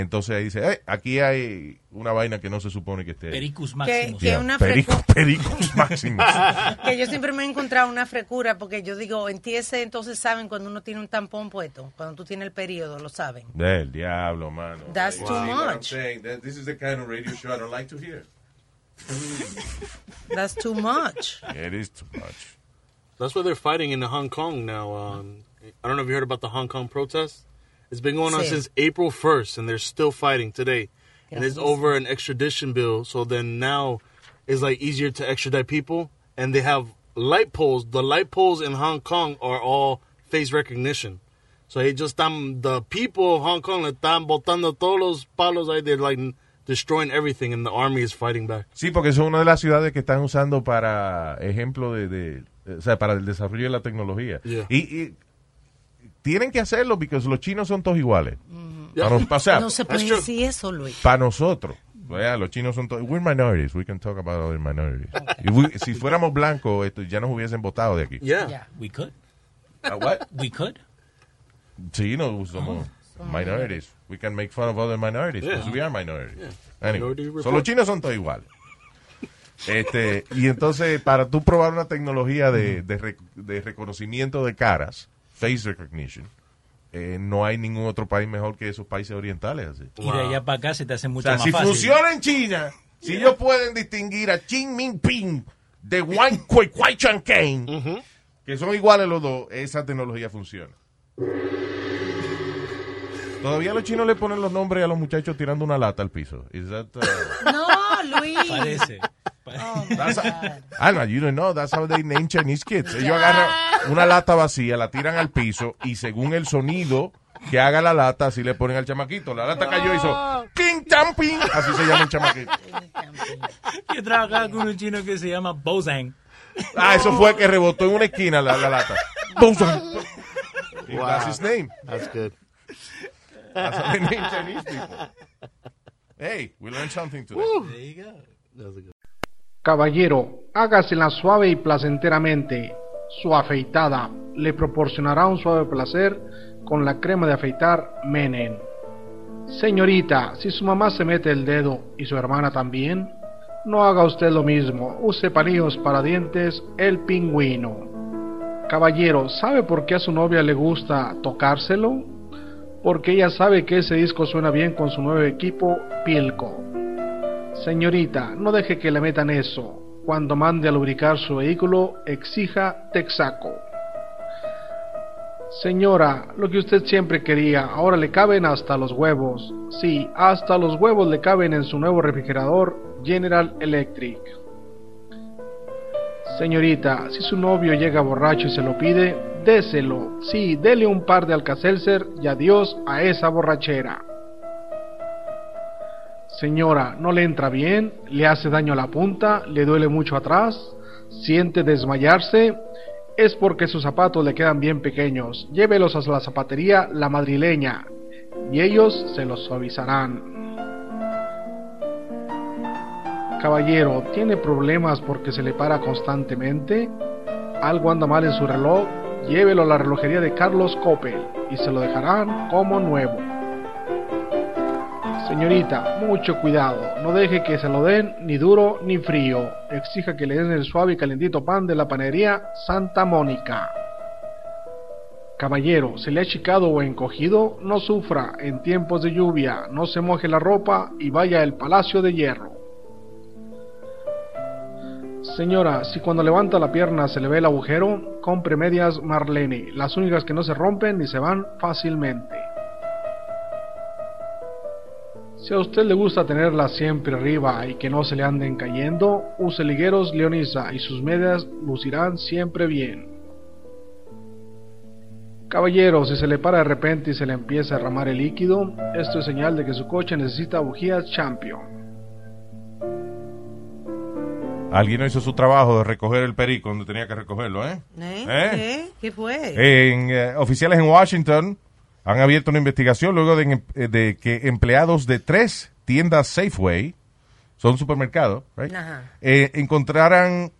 C: Entonces ahí dice, eh, aquí hay una vaina que no se supone que esté.
G: Pericus
F: maximus. que
C: Yeah,
F: una
C: perico- [laughs] pericus maximus. [laughs]
F: que yo siempre me he encontrado una frecura porque yo digo, en TS entonces saben cuando uno tiene un tampón puesto, cuando tú tienes el periodo, lo saben.
C: Del diablo, mano.
F: That's too much.
C: saying? That this is the kind of radio show I don't like to hear. [laughs]
F: That's too much.
C: It is too much.
H: That's why they're fighting in Hong Kong now. Um, I don't know if you heard about the Hong Kong protests. It's been going on
M: Sí.
H: since April 1st, and they're still fighting today. And it's
M: Gracias.
H: over an extradition bill. So then now it's like easier to extradite people, and they have light poles. The light poles in Hong Kong are all face recognition. So they just um, the people of Hong Kong le están botando todos los palos ahí. They're like destroying everything, and the army is fighting back.
C: Sí, porque son una de las ciudades que están usando para ejemplo de, de- o sea, para el desarrollo de la tecnología.
H: Yeah.
C: Y, y tienen que hacerlo porque los chinos son todos iguales. Para, nos- o sea,
F: no se puede decir eso, Luis.
C: para nosotros. Los chinos son todos. We're minorities. We can talk about other minorities. If we- si fuéramos blancos, esto, ya nos hubiesen votado de aquí.
H: Yeah.
G: We could.
C: Uh, what?
G: We could.
C: Sí, no, somos minorities. We can make fun of other minorities because
H: Yeah.
C: we are minorities.
H: Yeah.
C: Anyway,
H: Minority
C: so los chinos son todos iguales. Este, y entonces, para tú probar una tecnología de, de, rec- de reconocimiento de caras, face recognition, eh, no hay ningún otro país mejor que esos países orientales. Así.
G: Y de allá para acá se te hace
C: O
G: mucho
C: sea,
G: más
C: si
G: fácil.
C: funciona en China, si ellos pueden distinguir a Xi Jinping de Wang [laughs] Kui Kwai Chan Kane, que son iguales los dos, esa tecnología funciona. Todavía los chinos le ponen los nombres a los muchachos tirando una lata al piso. Is that, uh,
F: No, Luis.
G: Parece.
F: Oh, [laughs]
C: that's Alma, you don't know, that's how they name Chinese kids. Ellos agarran una lata vacía, la tiran al piso y según el sonido que haga la lata, así le ponen al chamaquito. La lata cayó y hizo King Champing. Así se llama el chamaquito.
G: Yo trabajaba con un chino que se llama Bozang.
C: Ah, eso fue que rebotó en una esquina la, la lata. Bozang.
H: Wow.
C: That's his name.
H: That's good.
C: That's how they name Chinese people. Hey, we learned something today.
H: There you go. That's a good.
N: Caballero, hágasela suave y placenteramente. Su afeitada le proporcionará un suave placer con la crema de afeitar Menen. Señorita, si su mamá se mete el dedo y su hermana también, no haga usted lo mismo. Use palillos para dientes El Pingüino. Caballero, ¿sabe por qué a su novia le gusta tocárselo? Porque ella sabe que ese disco suena bien con su nuevo equipo Pilco. Señorita, no deje que le metan eso. Cuando mande a lubricar su vehículo, exija Texaco. Señora, lo que usted siempre quería, ahora le caben hasta los huevos. Sí, hasta los huevos le caben en su nuevo refrigerador General Electric. Señorita, si su novio llega borracho y se lo pide, déselo. Sí, dele un par de Alcacelser y adiós a esa borrachera. Señora, ¿no le entra bien? ¿Le hace daño a la punta? ¿Le duele mucho atrás? ¿Siente desmayarse? es porque sus zapatos le quedan bien pequeños. Llévelos a la zapatería La Madrileña y ellos se los suavizarán. Caballero, ¿tiene problemas porque se le para constantemente? ¿Algo anda mal en su reloj? Llévelo a la relojería de Carlos Coppel y se lo dejarán como nuevo. Señorita, mucho cuidado, no deje que se lo den ni duro ni frío. Exija que le den el suave y calentito pan de la panadería Santa Mónica. Caballero, ¿se le ha achicado o encogido? No sufra, en tiempos de lluvia, no se moje la ropa y vaya al Palacio de Hierro. Señora, si cuando levanta la pierna se le ve el agujero, compre medias Marlene, las únicas que no se rompen ni se van fácilmente. Si a usted le gusta tenerlas siempre arriba y que no se le anden cayendo, use ligueros Leonisa y sus medias lucirán siempre bien. Caballero, si se le para de repente y se le empieza a derramar el líquido, esto es señal de que su coche necesita bujías Champion.
C: Alguien no hizo su trabajo de recoger el perico donde tenía que recogerlo, ¿eh?
F: ¿Eh?
C: ¿Eh?
F: ¿Qué? ¿Qué fue?
C: En, eh, oficiales en Washington han abierto una investigación luego de, eh, de que empleados de tres tiendas Safeway, son supermercados, right? Eh, encontraran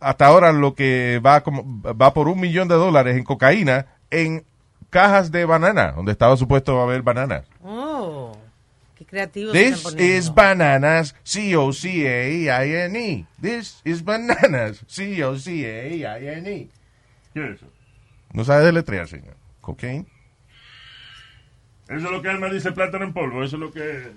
C: hasta ahora lo que va como va por un millón de dólares en cocaína en cajas de banana, donde estaba supuesto haber bananas.
F: Oh, qué creativo.
C: This is bananas, C-O-C-A-I-N-E. This is bananas, C-O-C-A-I-N-E.
A: ¿Qué es eso?
C: No sabe deletrear, señor. Cocaine.
A: Eso es lo que Alma dice plátano en polvo. Eso es lo que.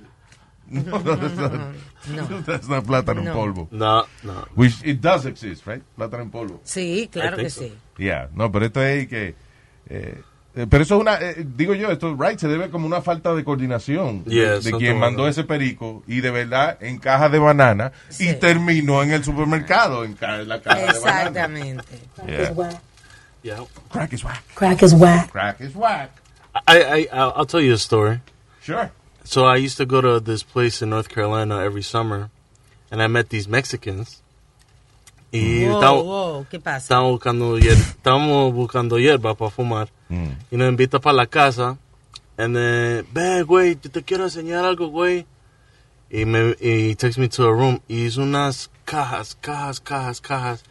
C: No, that's not, that's not plátano en
F: No.
C: polvo.
H: No, no.
C: Which it does exist, right? Plátano en polvo.
F: Sí, claro que
H: think
F: sí.
C: Yeah, no, pero esto es que... eh, eh, pero eso es una, eh, digo yo, esto, right, se debe como una falta de coordinación de-
H: Yeah,
C: de, quien mandó ese perico y de verdad en caja de banana y
F: Sí.
C: terminó en el supermercado en, ca- en la caja de banana.
F: Exactamente.
C: Yeah.
H: Yeah.
C: Crack is whack.
F: Crack is whack.
C: Crack is whack.
H: I, I, I'll tell you a story.
C: Sure.
H: So I used to go to this place in North Carolina every summer, and I met these Mexicans. Y
F: Wow,
H: estaba-
F: wow, ¿qué pasa?
H: estábamos buscando hier- estábamos buscando hierba para fumar.
C: Mm.
H: Y nos invita para la casa. And then, ve, güey, yo te quiero enseñar algo, güey. Y me y he takes me to a room. Y es unas cajas, cajas, cajas, cajas.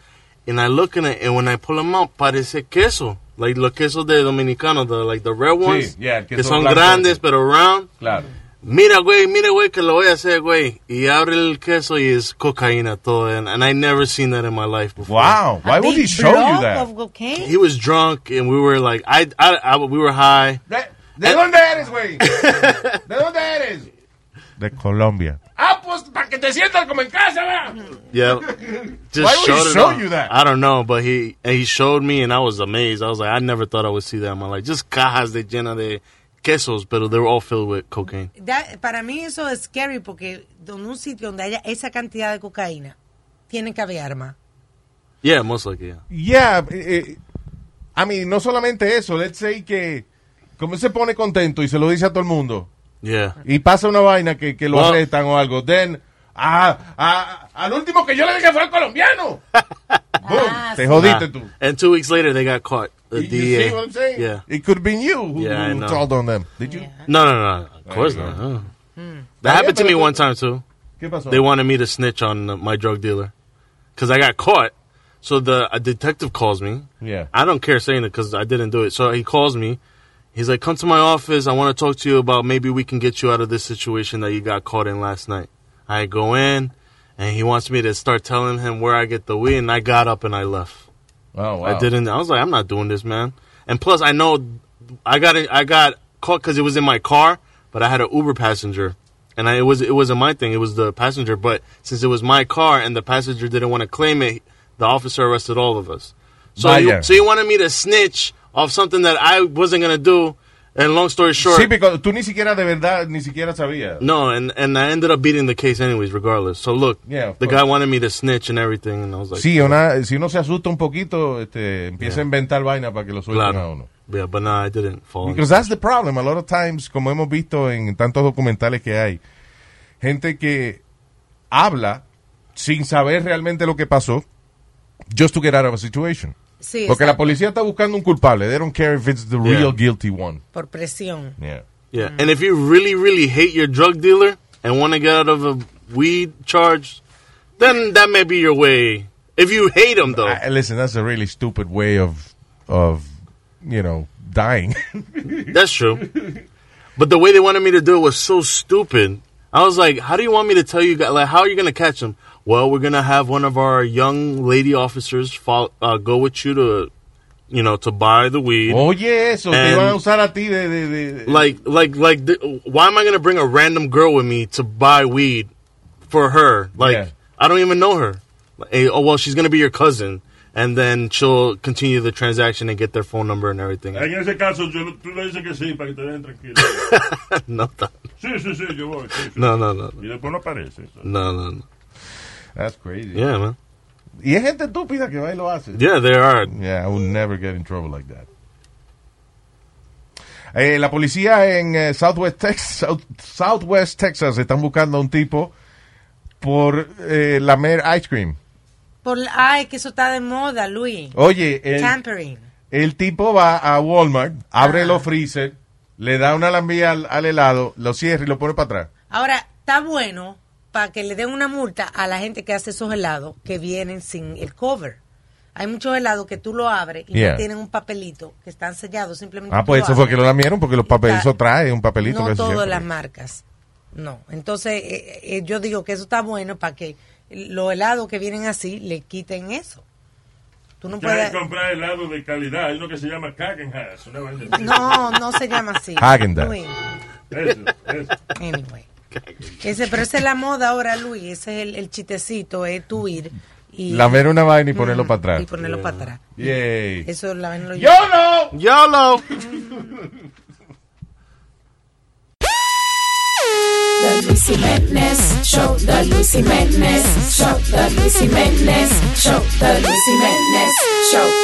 H: And I look in it, and when I pull them out, parece queso. Like los quesos de dominicano, the, like the red ones.
C: yeah, el queso
H: que son
C: blanco.
H: grandes, pero round.
C: Claro.
H: Mira, güey, mira, güey, que lo voy a hacer, güey. Y abre el queso y es cocaína todo. And, and I never seen that in my life before.
C: Wow. Why would he show you that?
F: cocaine?
H: He was drunk and we were like, I, I, I we were high.
C: ¿De, de dónde eres, güey? ¿De dónde eres? De Colombia.
A: Ah, pues para que te sientas como en casa, ¿verdad?
H: Yeah. Just
C: Why would he show you that?
H: I don't know, but he he showed me and I was amazed. I was like, I never thought I would see that in my life. Just cajas de llena de quesos, but they were all filled with cocaine.
F: Da- para mí eso es scary porque en un sitio donde haya esa cantidad de cocaína, tiene que haber arma.
H: Yeah, most likely, yeah.
C: Yeah, eh, eh, I mean, no solamente eso, let's say que como se pone contento y se lo dice a todo el mundo
H: Yeah.
C: y pasa una vaina que, que lo
H: Well-
C: arrestan o algo, then ah, ah, al último que yo le dije fue el colombiano. [laughs] Boom,
F: Ah,
C: te jodiste
H: Nah.
C: tú.
H: And two weeks later, they got caught. The
C: You
H: DEA.
C: see what I'm saying?
H: Yeah.
C: It could have been you who,
H: Yeah,
C: who
H: know.
C: told on them. Did you?
H: No, no, no. Of course not. huh.
F: Hmm.
H: That happened to me one time too.
C: ¿Qué pasó?
H: They wanted me to snitch on uh, my drug dealer because I got caught. So the a detective calls me.
C: Yeah.
H: I don't care saying it because I didn't do it. So he calls me. He's like, "Come to my office. I want to talk to you about maybe we can get you out of this situation that you got caught in last night." I go in, and he wants me to start telling him where I get the weed, and I got up and I left.
C: Oh, wow.
H: I didn't. I was like, I'm not doing this, man. And plus, I know I got it. I got caught because it was in my car, but I had an Uber passenger, and I, it was it wasn't my thing. It was the passenger. But since it was my car and the passenger didn't want to claim it, the officer arrested all of us. So you, so you wanted me to snitch off something that I wasn't gonna do. And long story short,
C: Sí, porque tú ni siquiera de verdad, ni siquiera sabías.
H: no, and and I ended up beating the case anyways, regardless. So look,
C: Yeah, of
H: the
C: course.
H: guy wanted me to snitch and everything, and I was like,
C: Sí, una, si uno se asusta un poquito, este, empieza a inventar vaina para que lo suelten a
H: claro.
C: uno.
H: Yeah, but no, I didn't fall.
C: Because that's the problem. A lot of times, como hemos visto en tantos documentales que hay, gente que habla sin saber realmente lo que pasó, just to get out of a situation.
F: Sí,
C: Porque la
F: exacto.
C: policía está buscando un culpable. They don't care if it's the
H: Yeah.
C: real guilty one.
F: Por presión.
C: Yeah.
H: Yeah, and if you really, really hate your drug dealer and want to get out of a weed charge, then that may be your way. If you hate him, though,
C: I- listen, that's a really stupid way of, of, you know, dying. [laughs]
H: that's true. But the way they wanted me to do it was so stupid. I was like, "How do you want me to tell you guys? Like, how are you gonna catch him? Well, we're gonna have one of our young lady officers fol- uh, go with you to, you know, to buy the weed.
C: Oye, eso, te van a usar a ti de... de, de-
H: like like like the, why am i gonna bring a random girl with me to buy weed for her like
C: Yeah.
H: i don't even know her Hey, oh well she's gonna be your cousin and then she'll continue the transaction and get their phone number and everything
A: En ese caso, yo, tú le dices que sí para que te dejen tranquilo. [laughs]
H: no ta-
A: Sí, sí, sí, yo voy. sí, sí.
H: no no no
A: Y después no aparece. eso.
H: no no no
C: That's crazy.
H: yeah man
C: Y es gente estúpida que va y lo hace.
H: yeah there are
C: Yeah, I would never get in trouble like that. Eh, la policía en eh, Southwest, Texas, South- Southwest Texas están buscando a un tipo por eh, lamer ice cream.
F: Por, ay, que eso está de moda, Luis.
C: Oye, el,
F: Tampering.
C: el tipo va a Walmart, abre los freezer, le da una lambía al, al helado, lo cierra y lo pone para atrás.
F: Ahora, está bueno para que le den una multa a la gente que hace esos helados que vienen sin el cover. Hay muchos helados que tú lo abres y
C: Yeah.
F: no tienen un papelito que están sellados. Simplemente
C: Ah, pues eso fue que lo lamieron porque los papeles, eso trae un papelito.
F: No
C: que
F: todas las marcas. No. Entonces, eh, eh, yo digo que eso está bueno para que los helados que vienen así le quiten eso. Tú no puedes.
A: comprar helado de calidad. Hay uno que se llama así.
F: No, no se llama así.
C: Häagen-Dazs.
F: Luis.
A: Eso, eso.
F: Anyway. Ese, pero esa es la moda ahora, Luis. Ese es el, el chistecito, es tú ir y...
C: Lamer una vaina y ponerlo
F: Mm,
C: para atrás.
F: Y ponerlo para atrás.
C: Yay.
F: Eso la vaina lo
C: ¡YOLO!
H: YOLO
M: The Luis Jiménez Show, The Luis Jiménez Show, The Luis Jiménez Show, The Luis Jiménez Show.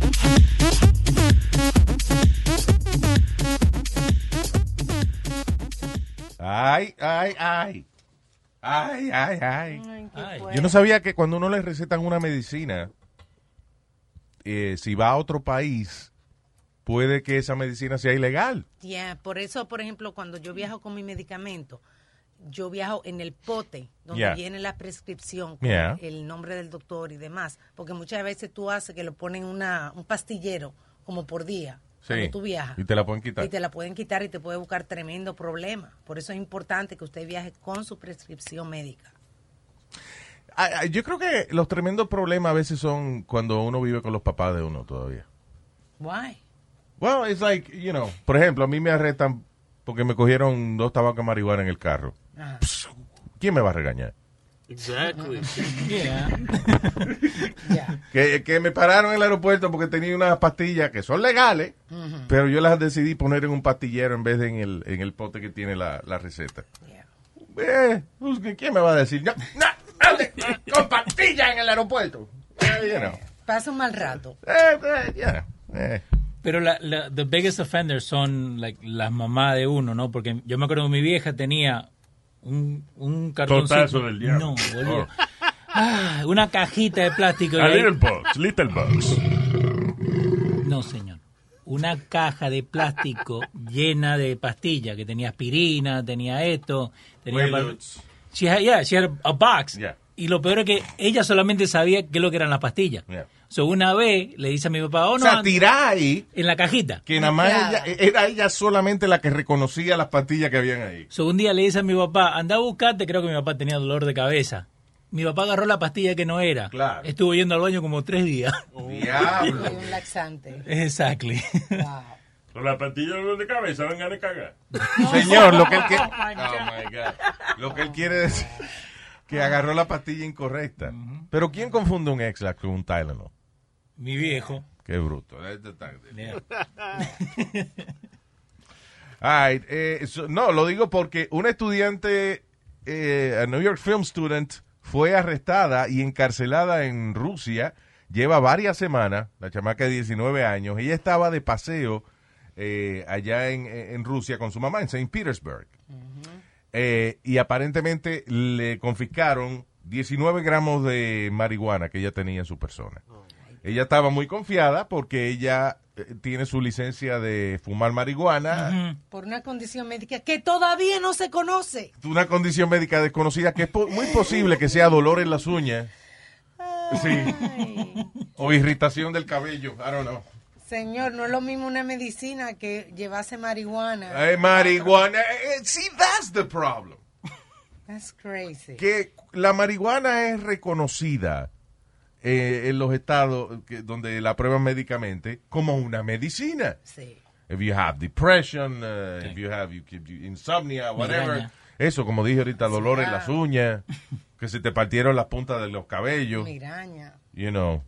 C: Ay, ay, ay. Ay, ay, ay.
G: Ay.
C: Yo no sabía que cuando uno le recetan una medicina, eh, si va a otro país, puede que esa medicina sea ilegal.
F: Ya, por eso, por ejemplo, cuando yo viajo con mi medicamento, yo viajo en el pote donde
C: Yeah.
F: viene la prescripción con
C: Yeah.
F: el nombre del doctor y demás, porque muchas veces tú haces que lo ponen una un pastillero como por día cuando
C: Sí.
F: tú viajas.
C: Y te la pueden quitar.
F: Y te la pueden quitar y te puede buscar tremendo problema. Por eso es importante que usted viaje con su prescripción médica.
C: Ah, ah, Yo creo que los tremendos problemas a veces son cuando uno vive con los papás de uno todavía.
F: Why?
C: Well, it's like, you know, por ejemplo, a mí me arrestan porque me cogieron dos tabacos de marihuana en el carro. Pss, ¿Quién me va a regañar?
H: Exactly [laughs]
G: Yeah.
C: Que, que me pararon en el aeropuerto porque tenía unas pastillas que son legales, pero yo las decidí poner en un pastillero en vez de en el, en el pote que tiene la, la receta. Eh, pues, ¿Quién me va a decir? No, no, con pastillas en el aeropuerto. Eh, you know.
F: Pasa un mal rato.
C: Eh, eh, yeah, eh.
G: Pero la, la the biggest offenders son like, las mamás de uno, ¿no? Porque yo me acuerdo que mi vieja tenía un, un cartoncito.
A: Totazo del diablo.
G: No, boludo. Ah, una cajita de plástico.
A: A little box, little box.
G: No, señor. Una caja de plástico [laughs] llena de pastillas, que tenía aspirina, tenía esto, tenía... She had, yeah, she had a box.
C: Yeah.
G: Y lo peor es que ella solamente sabía qué es lo que eran las pastillas.
C: Yeah.
G: So, una vez le dice a mi papá, oh,
C: O
G: no,
C: sea,
G: and-
C: tirá ahí
G: en la cajita.
C: que nada más
F: Mezclada.
C: ella, era ella solamente la que reconocía las pastillas que habían ahí.
G: So, un día le dice a mi papá, anda a buscarte, creo que mi papá tenía dolor de cabeza. Mi papá agarró la pastilla que no era.
C: Claro.
G: Estuvo yendo al baño como tres días. [laughs]
C: Diablo.
F: Hay un laxante.
G: Exactly.
F: Wow.
A: Con la pastilla de dolor de cabeza van ganas de cagar.
C: Señor, lo que él quiere. [laughs] Oh my God. Lo que él quiere decir que agarró la pastilla incorrecta. Pero ¿quién confunde un Exlax con un Tylenol?
G: Mi viejo.
C: Qué bruto.
G: Yeah.
C: All right, eh, [laughs] so- no, lo digo porque una estudiante, eh, a New York Film Student, fue arrestada y encarcelada en Rusia. Lleva varias semanas, la chamaca de 19 años. Ella estaba de paseo eh, allá en, en Rusia con su mamá en St. Petersburg. Eh, y aparentemente le confiscaron 19 gramos de marihuana que ella tenía en su persona. Ella estaba muy confiada porque ella eh, tiene su licencia de fumar marihuana,
F: Por una condición médica que todavía no se conoce.
C: una condición médica desconocida que es po- muy posible que sea dolor en las uñas. Sí. O irritación del cabello, I don't know.
F: Señor, no es lo mismo una medicina que llevase marihuana.
C: Eh, marihuana, eh, see, that's the problem.
F: That's crazy.
C: que la marihuana es reconocida eh, en los estados que- donde la prueban médicamente como una medicina.
F: Sí.
C: If you have depression, uh, if you have you, you- insomnia, whatever.
G: Migraña.
C: Eso, como dije ahorita, dolor en las uñas, [laughs] que se te partieron las puntas de los cabellos,
F: Migraña.
C: you know,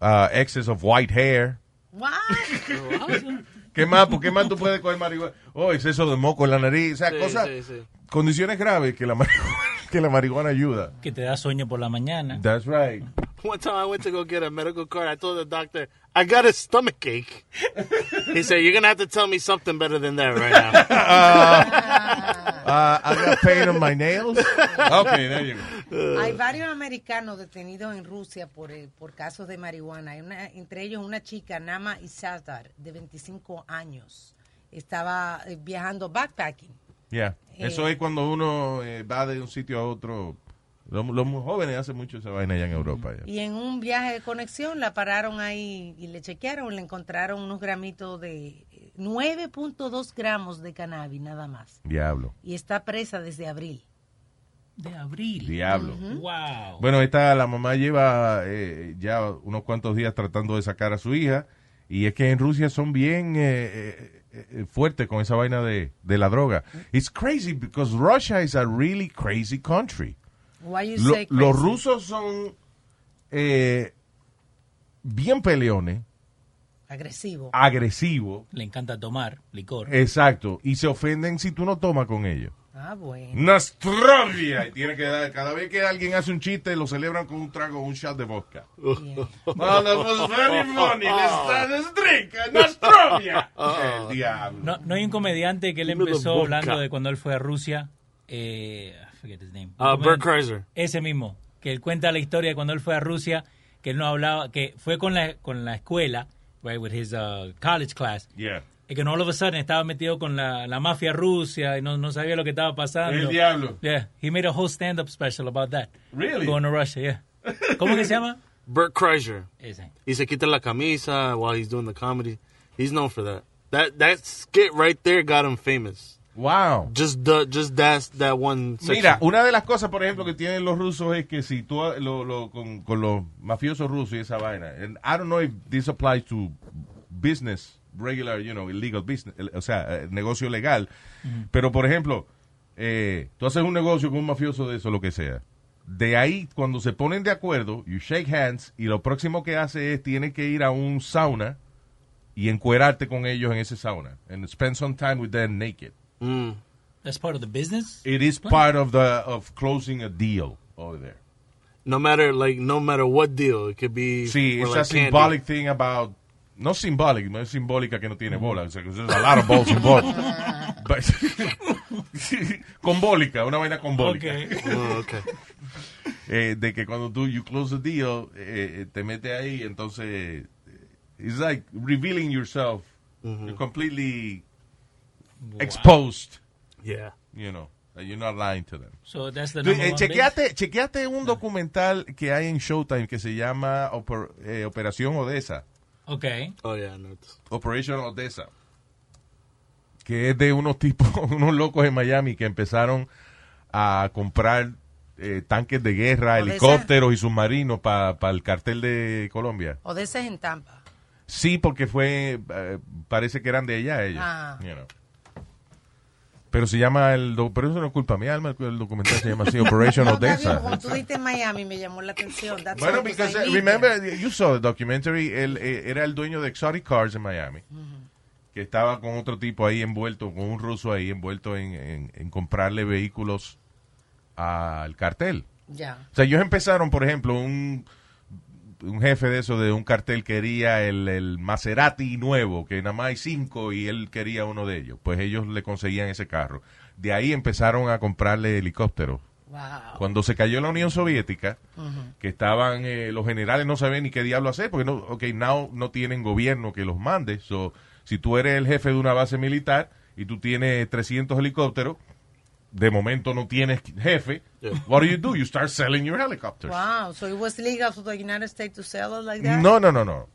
C: uh, excess of white hair.
F: What? [laughs]
C: ¿Qué más? ¿Por qué más tú puedes coger marihuana? Oh, exceso de moco en la nariz, o sea,
H: Sí,
C: cosas,
H: sí, sí.
C: condiciones graves que la [laughs] marihuana, que la marihuana ayuda.
G: Que te da sueño por la mañana.
C: That's right.
H: One time I went to go get a medical card. I told the doctor, I got a stomach ache. he said, You're going to have to tell me something better than that right now. [laughs]
C: Uh, I got pain on my nails. Okay, there you go.
F: Hay varios americanos detenidos en Rusia por, eh, por casos de marihuana. Hay una, entre ellos una chica, Nama Isazar, de 25 años. Estaba eh, viajando backpacking.
C: Yeah. Eso
F: Eh.
C: es cuando uno eh, va de un sitio a otro. Los, los jóvenes hacen mucho esa vaina allá en Europa. ya.
F: Y en un viaje de conexión la pararon ahí y le chequearon, le encontraron unos gramitos de eh, 9.2 gramos de cannabis nada más.
C: Diablo.
F: Y está presa desde abril.
G: De abril.
C: Diablo.
G: Wow.
C: Bueno, esta la mamá lleva eh, ya unos cuantos días tratando de sacar a su hija. Y es que en Rusia son bien eh, eh, eh, fuertes con esa vaina de, de la droga. It's crazy because Russia is a really crazy country.
F: Why you
C: Lo-
F: say
C: los rusos son eh, bien peleones,
F: Agresivo.
C: agresivos.
G: Le encanta tomar licor.
C: Exacto. Y se ofenden si tú no tomas con ellos.
F: Ah, bueno.
C: Nostrovia. Y tiene que dar, cada vez que alguien hace un chiste, lo celebran con un trago, un shot de vodka. Well, that was very funny. Let's, drink Nostrovia. El diablo.
G: No, no hay un comediante que él empezó hablando de cuando él fue a Rusia. Eh, forget his name.
H: Uh, Bert Kreischer.
G: Ese mismo. Que él cuenta la historia de cuando él fue a Rusia, que él no hablaba, que fue con la, con la escuela, right, with his uh, college class.
C: Yeah.
G: Y que no all of a sudden estaba metido con la, la mafia rusia y no, no sabía lo que estaba pasando.
C: El diablo.
G: Yeah, he made a whole stand-up special about that.
C: Really?
G: Going to Russia, yeah. ¿Cómo que se llama? [laughs]
H: Bert Kreischer.
G: Ese.
H: Y se quita la camisa while he's doing the comedy. He's known for that. That that skit right there got him famous.
C: Wow.
H: Just the just that that one section.
C: Mira, una de las cosas, por ejemplo, que tienen los rusos es que si tú lo, lo- con, con los mafiosos rusos y esa vaina, and I don't know if this applies to business, regular, you know, illegal business, o sea, eh, negocio legal, pero por ejemplo, eh, tú haces un negocio con un mafioso de eso, lo que sea. De ahí, cuando se ponen de acuerdo, you shake hands, y lo próximo que hace es, tienes que ir a un sauna y encuerarte con ellos en ese sauna, and spend some time with them naked.
H: Mm.
G: That's part of the business.
C: It is part of the of closing a deal over there.
H: No matter like no matter what deal, it could be. See,
C: it's
H: like,
C: a
H: candy.
C: symbolic thing about no symbolic, no es simbólica que no tiene bola, o sea, que there's a lot of balls involved. [laughs] But- combólica, una vaina combólica.
H: Oh, okay.
C: Eh, de que cuando tú you close the deal, eh, te metes ahí, entonces eh, it's like revealing yourself. You're completely exposed.
H: Yeah.
C: You know, you're not lying to them.
G: So that's the
C: eh,
G: one
C: chequeate, chequeate un documental que hay en Showtime que se llama Oper- eh, Operación Odessa.
G: Ok.
H: Oh yeah, no. it's-
C: Operation Odessa. Que es de unos tipos, [laughs] unos locos en Miami que empezaron a comprar eh, tanques de guerra,
F: Odessa.
C: helicópteros y submarinos para el cartel de Colombia.
F: Odessa es en Tampa.
C: Sí, porque fue, eh, parece que eran de allá ellos.
F: Ah.
C: you know. Pero se llama el, pero eso no es culpa mía, Alma, el documental se llama así, Operation [laughs] Odessa.
F: Cuando tú dijiste en Miami me llamó la atención. That's
C: Bueno, because
F: I
C: remember, you saw the documentary, él eh, era el dueño de Exotic Cars en Miami, que estaba con otro tipo ahí envuelto, con un ruso ahí envuelto en, en- en comprarle vehículos al cartel.
F: Ya.
C: O sea, ellos empezaron, por ejemplo, un, un jefe de eso, de un cartel, quería el, el Maserati nuevo, que nada más hay cinco y él quería uno de ellos. Pues ellos le conseguían ese carro. De ahí empezaron a comprarle helicópteros. Cuando se cayó la Unión Soviética, que estaban, eh, los generales no sabían ni qué diablo hacer, porque no, ok, now no tienen gobierno que los mande. So, si tú eres el jefe de una base militar y tú tienes 300 helicópteros, de momento no tienes jefe, what do you do? You start selling your helicopters.
F: Wow, so it was legal for the United States to sell it like that?
C: No, no, no, no.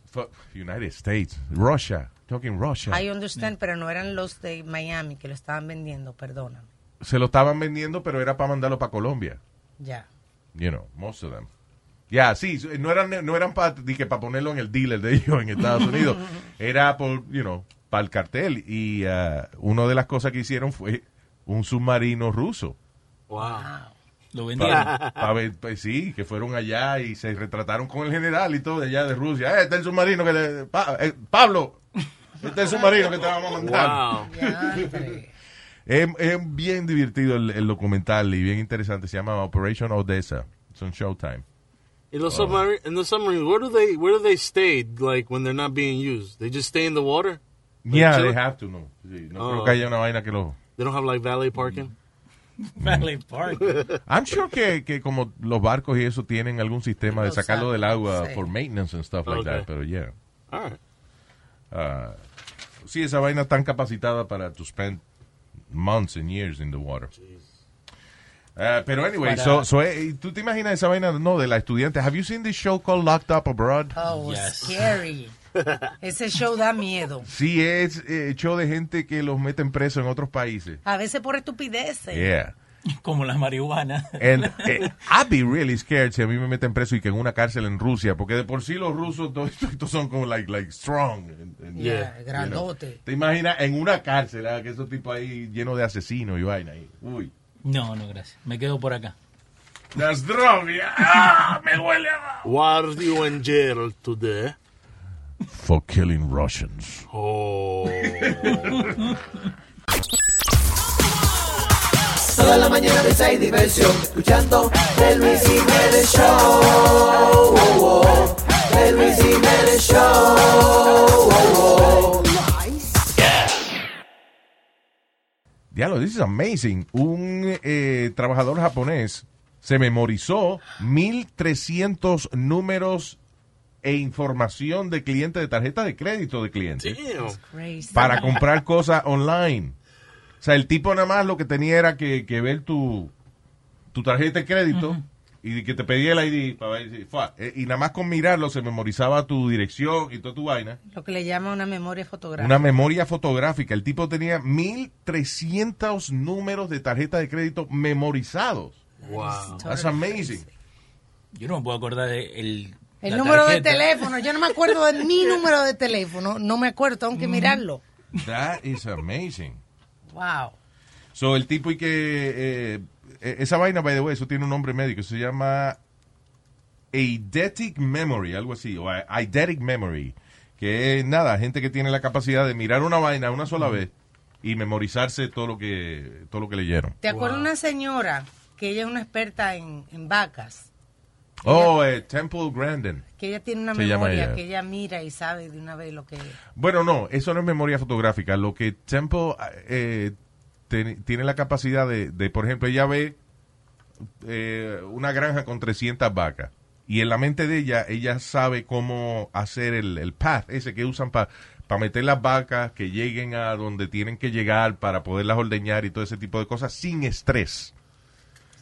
C: United States, Russia, talking Russia.
F: I understand, pero no eran los de Miami que lo estaban vendiendo, perdóname.
C: Se lo estaban vendiendo, pero era para mandarlo para Colombia.
F: Ya.
C: You know, most of them. Ya, sí, no eran, no eran para ponerlo en el dealer de ellos en Estados Unidos. [laughs] Era por, you know, para el cartel. Y uh, una de las cosas que hicieron fue un submarino ruso.
H: Wow.
G: Lo
C: Pa-
G: vendieron.
C: pa ver, pues sí, que fueron allá y se retrataron con el general y todo de allá de Rusia. Eh, este es el submarino que le... Pa- eh, Pablo, este es el submarino que te vamos a mandar.
H: Wow. [laughs]
C: Es, es bien divertido el, el documental y bien interesante. Se llama Operation Odessa. Es un Showtime.
H: In the submarine, in the submarine, where do they where do they stay? Like when they're not being used, they just stay in the water. Like,
C: Yeah,
H: chill?
C: they have to, no. Sí, no
H: Oh.
C: creo que haya una vaina que lo...
H: They don't have like valet parking. [laughs]
G: Valley Park.
C: I'm sure que, que como los barcos y eso tienen algún sistema de
H: Lo
C: sacarlo del agua
H: sí.
C: for maintenance and stuff like
H: Okay.
C: that, pero yeah.
H: All right.
C: Ah, sí, esa vaina tan capacitada para to spend months and years in the water. Ah, pero anyway,
F: Para-
C: so, so, eh, ¿tú te imaginas esa vaina, no, de la estudiante? Have you seen this show called Locked Up Abroad?
F: Oh, scary. [laughs] Ese show da miedo.
C: Sí, es eh, show de gente que los meten preso en otros países.
F: A veces por estupideces.
C: Yeah. [laughs]
G: Como la marihuana.
C: And eh, I'd be really scared si a mí me meten preso y que en una cárcel en Rusia, porque de por sí los rusos todos [laughs] estos son como like, like strong. and- and,
F: Yeah,
C: you know.
F: grandote.
C: ¿Te imaginas en una cárcel ah, que esos tipos ahí llenos de asesinos y vaina ahí? Uy.
G: No, no, gracias. Me quedo por acá.
C: Las drogas. ¡Ah! Me huele a...
H: Why are you in jail today?
C: For killing Russians.
H: Oh.
O: Toda la mañana risa y diversión, escuchando el Luis Jiménez Show. Oh, oh. El Luis Jiménez Show. Oh, oh.
C: Diablo, this is amazing. Un eh, trabajador japonés se memorizó 1300 números e información de cliente de tarjeta de crédito de cliente
F: Crazy.
C: para comprar cosas online. O sea, el tipo nada más lo que tenía era que, que ver tu, tu tarjeta de crédito y que te pedía el ID para ver si fue. Eh, Y nada más con mirarlo se memorizaba tu dirección y toda tu vaina.
F: Lo que le llama una memoria fotográfica.
C: Una memoria fotográfica. El tipo tenía 1300 números de tarjeta de crédito memorizados.
H: Wow.
C: That's amazing.
G: Yo no me puedo acordar de el,
F: El número de teléfono. Yo no me acuerdo de mi [laughs] número de teléfono. No me acuerdo, tengo que mirarlo.
C: That is amazing.
F: Wow.
C: So, el tipo y que... eh, eh, esa vaina, by the way, eso tiene un nombre médico. Se llama eidetic memory, algo así. O eidetic memory. Que es nada, gente que tiene la capacidad de mirar una vaina una sola vez y memorizarse todo lo que todo lo que leyeron.
F: ¿Te acuerdas una señora que ella es una experta en, en vacas?
C: Oh, eh, Temple Grandin.
F: Que ella tiene una
C: Se
F: memoria
C: ella.
F: que ella mira y sabe de una vez lo que...
C: Bueno, no, eso no es memoria fotográfica. Lo que Temple eh, ten- tiene la capacidad de, de, por ejemplo, ella ve eh, una granja con 300 vacas. Y en la mente de ella, ella sabe cómo hacer el, el path ese que usan para meter las vacas, que lleguen a donde tienen que llegar para poderlas ordeñar y todo ese tipo de cosas sin estrés.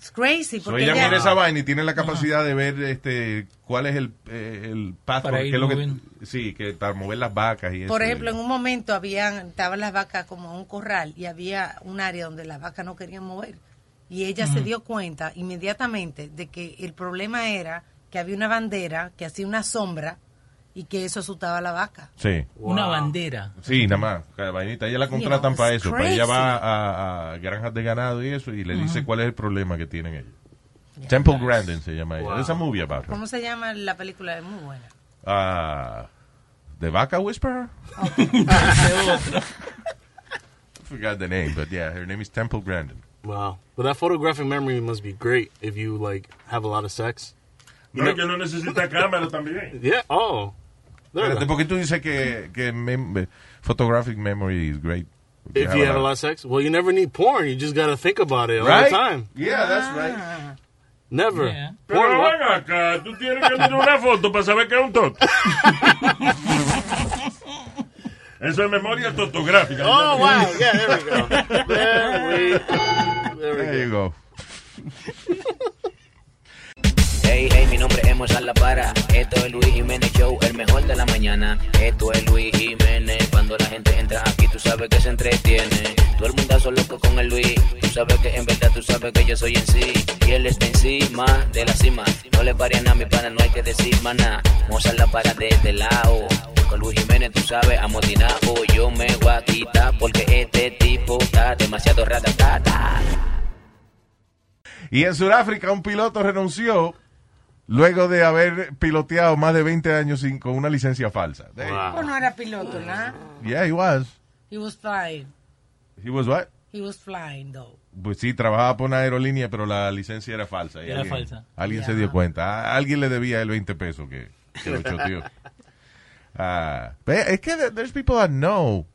F: Es crazy.
C: So,
F: Porque
C: ella
F: ella-
C: mira esa vaina y tiene la capacidad de ver este cuál es el, eh, el path
G: Para
C: qué
G: ir
C: es lo que- sí, que para mover las vacas y eso.
F: Por ejemplo, en un momento habían, estaban las vacas como en un corral y había un área donde las vacas no querían mover. Y ella se
G: Ujú.
F: dio cuenta inmediatamente de que el problema era que había una bandera que hacía una sombra y que eso asustaba a la vaca.
C: Sí.
G: Una bandera.
C: Sí, nada más. Cada vainita. Ella la
F: You
C: contratan
F: know,
C: para eso. Para ella va a, a granjas de ganado y eso y le dice
F: Ujú.
C: cuál es el problema que tienen ellos. Temple Grandin se llama ella.
F: Wow.
C: There's a movie about her.
F: ¿Cómo se llama la película? Es muy buena.
C: Ah, The Vaca Whisperer? I [laughs] forgot the name, but yeah, her name is Temple Grandin.
H: Wow. But that photographic memory must be great if you like have a lot of sex.
A: No, es que no necesita cámara también.
H: Yeah. Oh.
C: Espérate. ¿Por qué tú dices que, que mem- photographic memory is great?
H: If you have a lot of sex, well, you never need porn. You just gotta think about it all
C: Right?
H: the time.
C: Yeah, that's right.
H: Never.
A: Pero
H: Porn.
A: ven acá, tú tienes que mirar una foto para saber que es un toto. [laughs] Eso es memoria totográfica.
H: Oh, wow. Yeah, there we go. There we, there we
C: There you go.
P: Hey, hey, mi nombre es Mozart La Para. Esto es Luis Jiménez Show, el mejor de la mañana. Esto es Luis Jiménez. Cuando la gente entra aquí, tú sabes que se entretiene. Todo el mundazo loco con el Luis. Tú sabes que en verdad tú sabes que yo soy en sí. Y él está encima de la cima. No le pare a mi pana, no hay que decir maná. Mozart La Para de este lado. Con Luis Jiménez, tú sabes, amotinado. Yo me voy a quitar porque este tipo está demasiado ratatata.
C: Y en Sudáfrica un piloto renunció luego de haber piloteado más de 20 años sin, con una licencia falsa.
F: Pues no era piloto, ¿no?
C: Yeah, he was.
F: He was flying.
C: He was what?
F: He was flying, though.
C: Pues sí, trabajaba por una aerolínea, pero la licencia era falsa. y
G: Era
C: alguien,
G: falsa.
C: Alguien se dio cuenta. A alguien le debía el 20 pesos que, que lo [laughs] choteó. Ah, pero es que there- there's people that know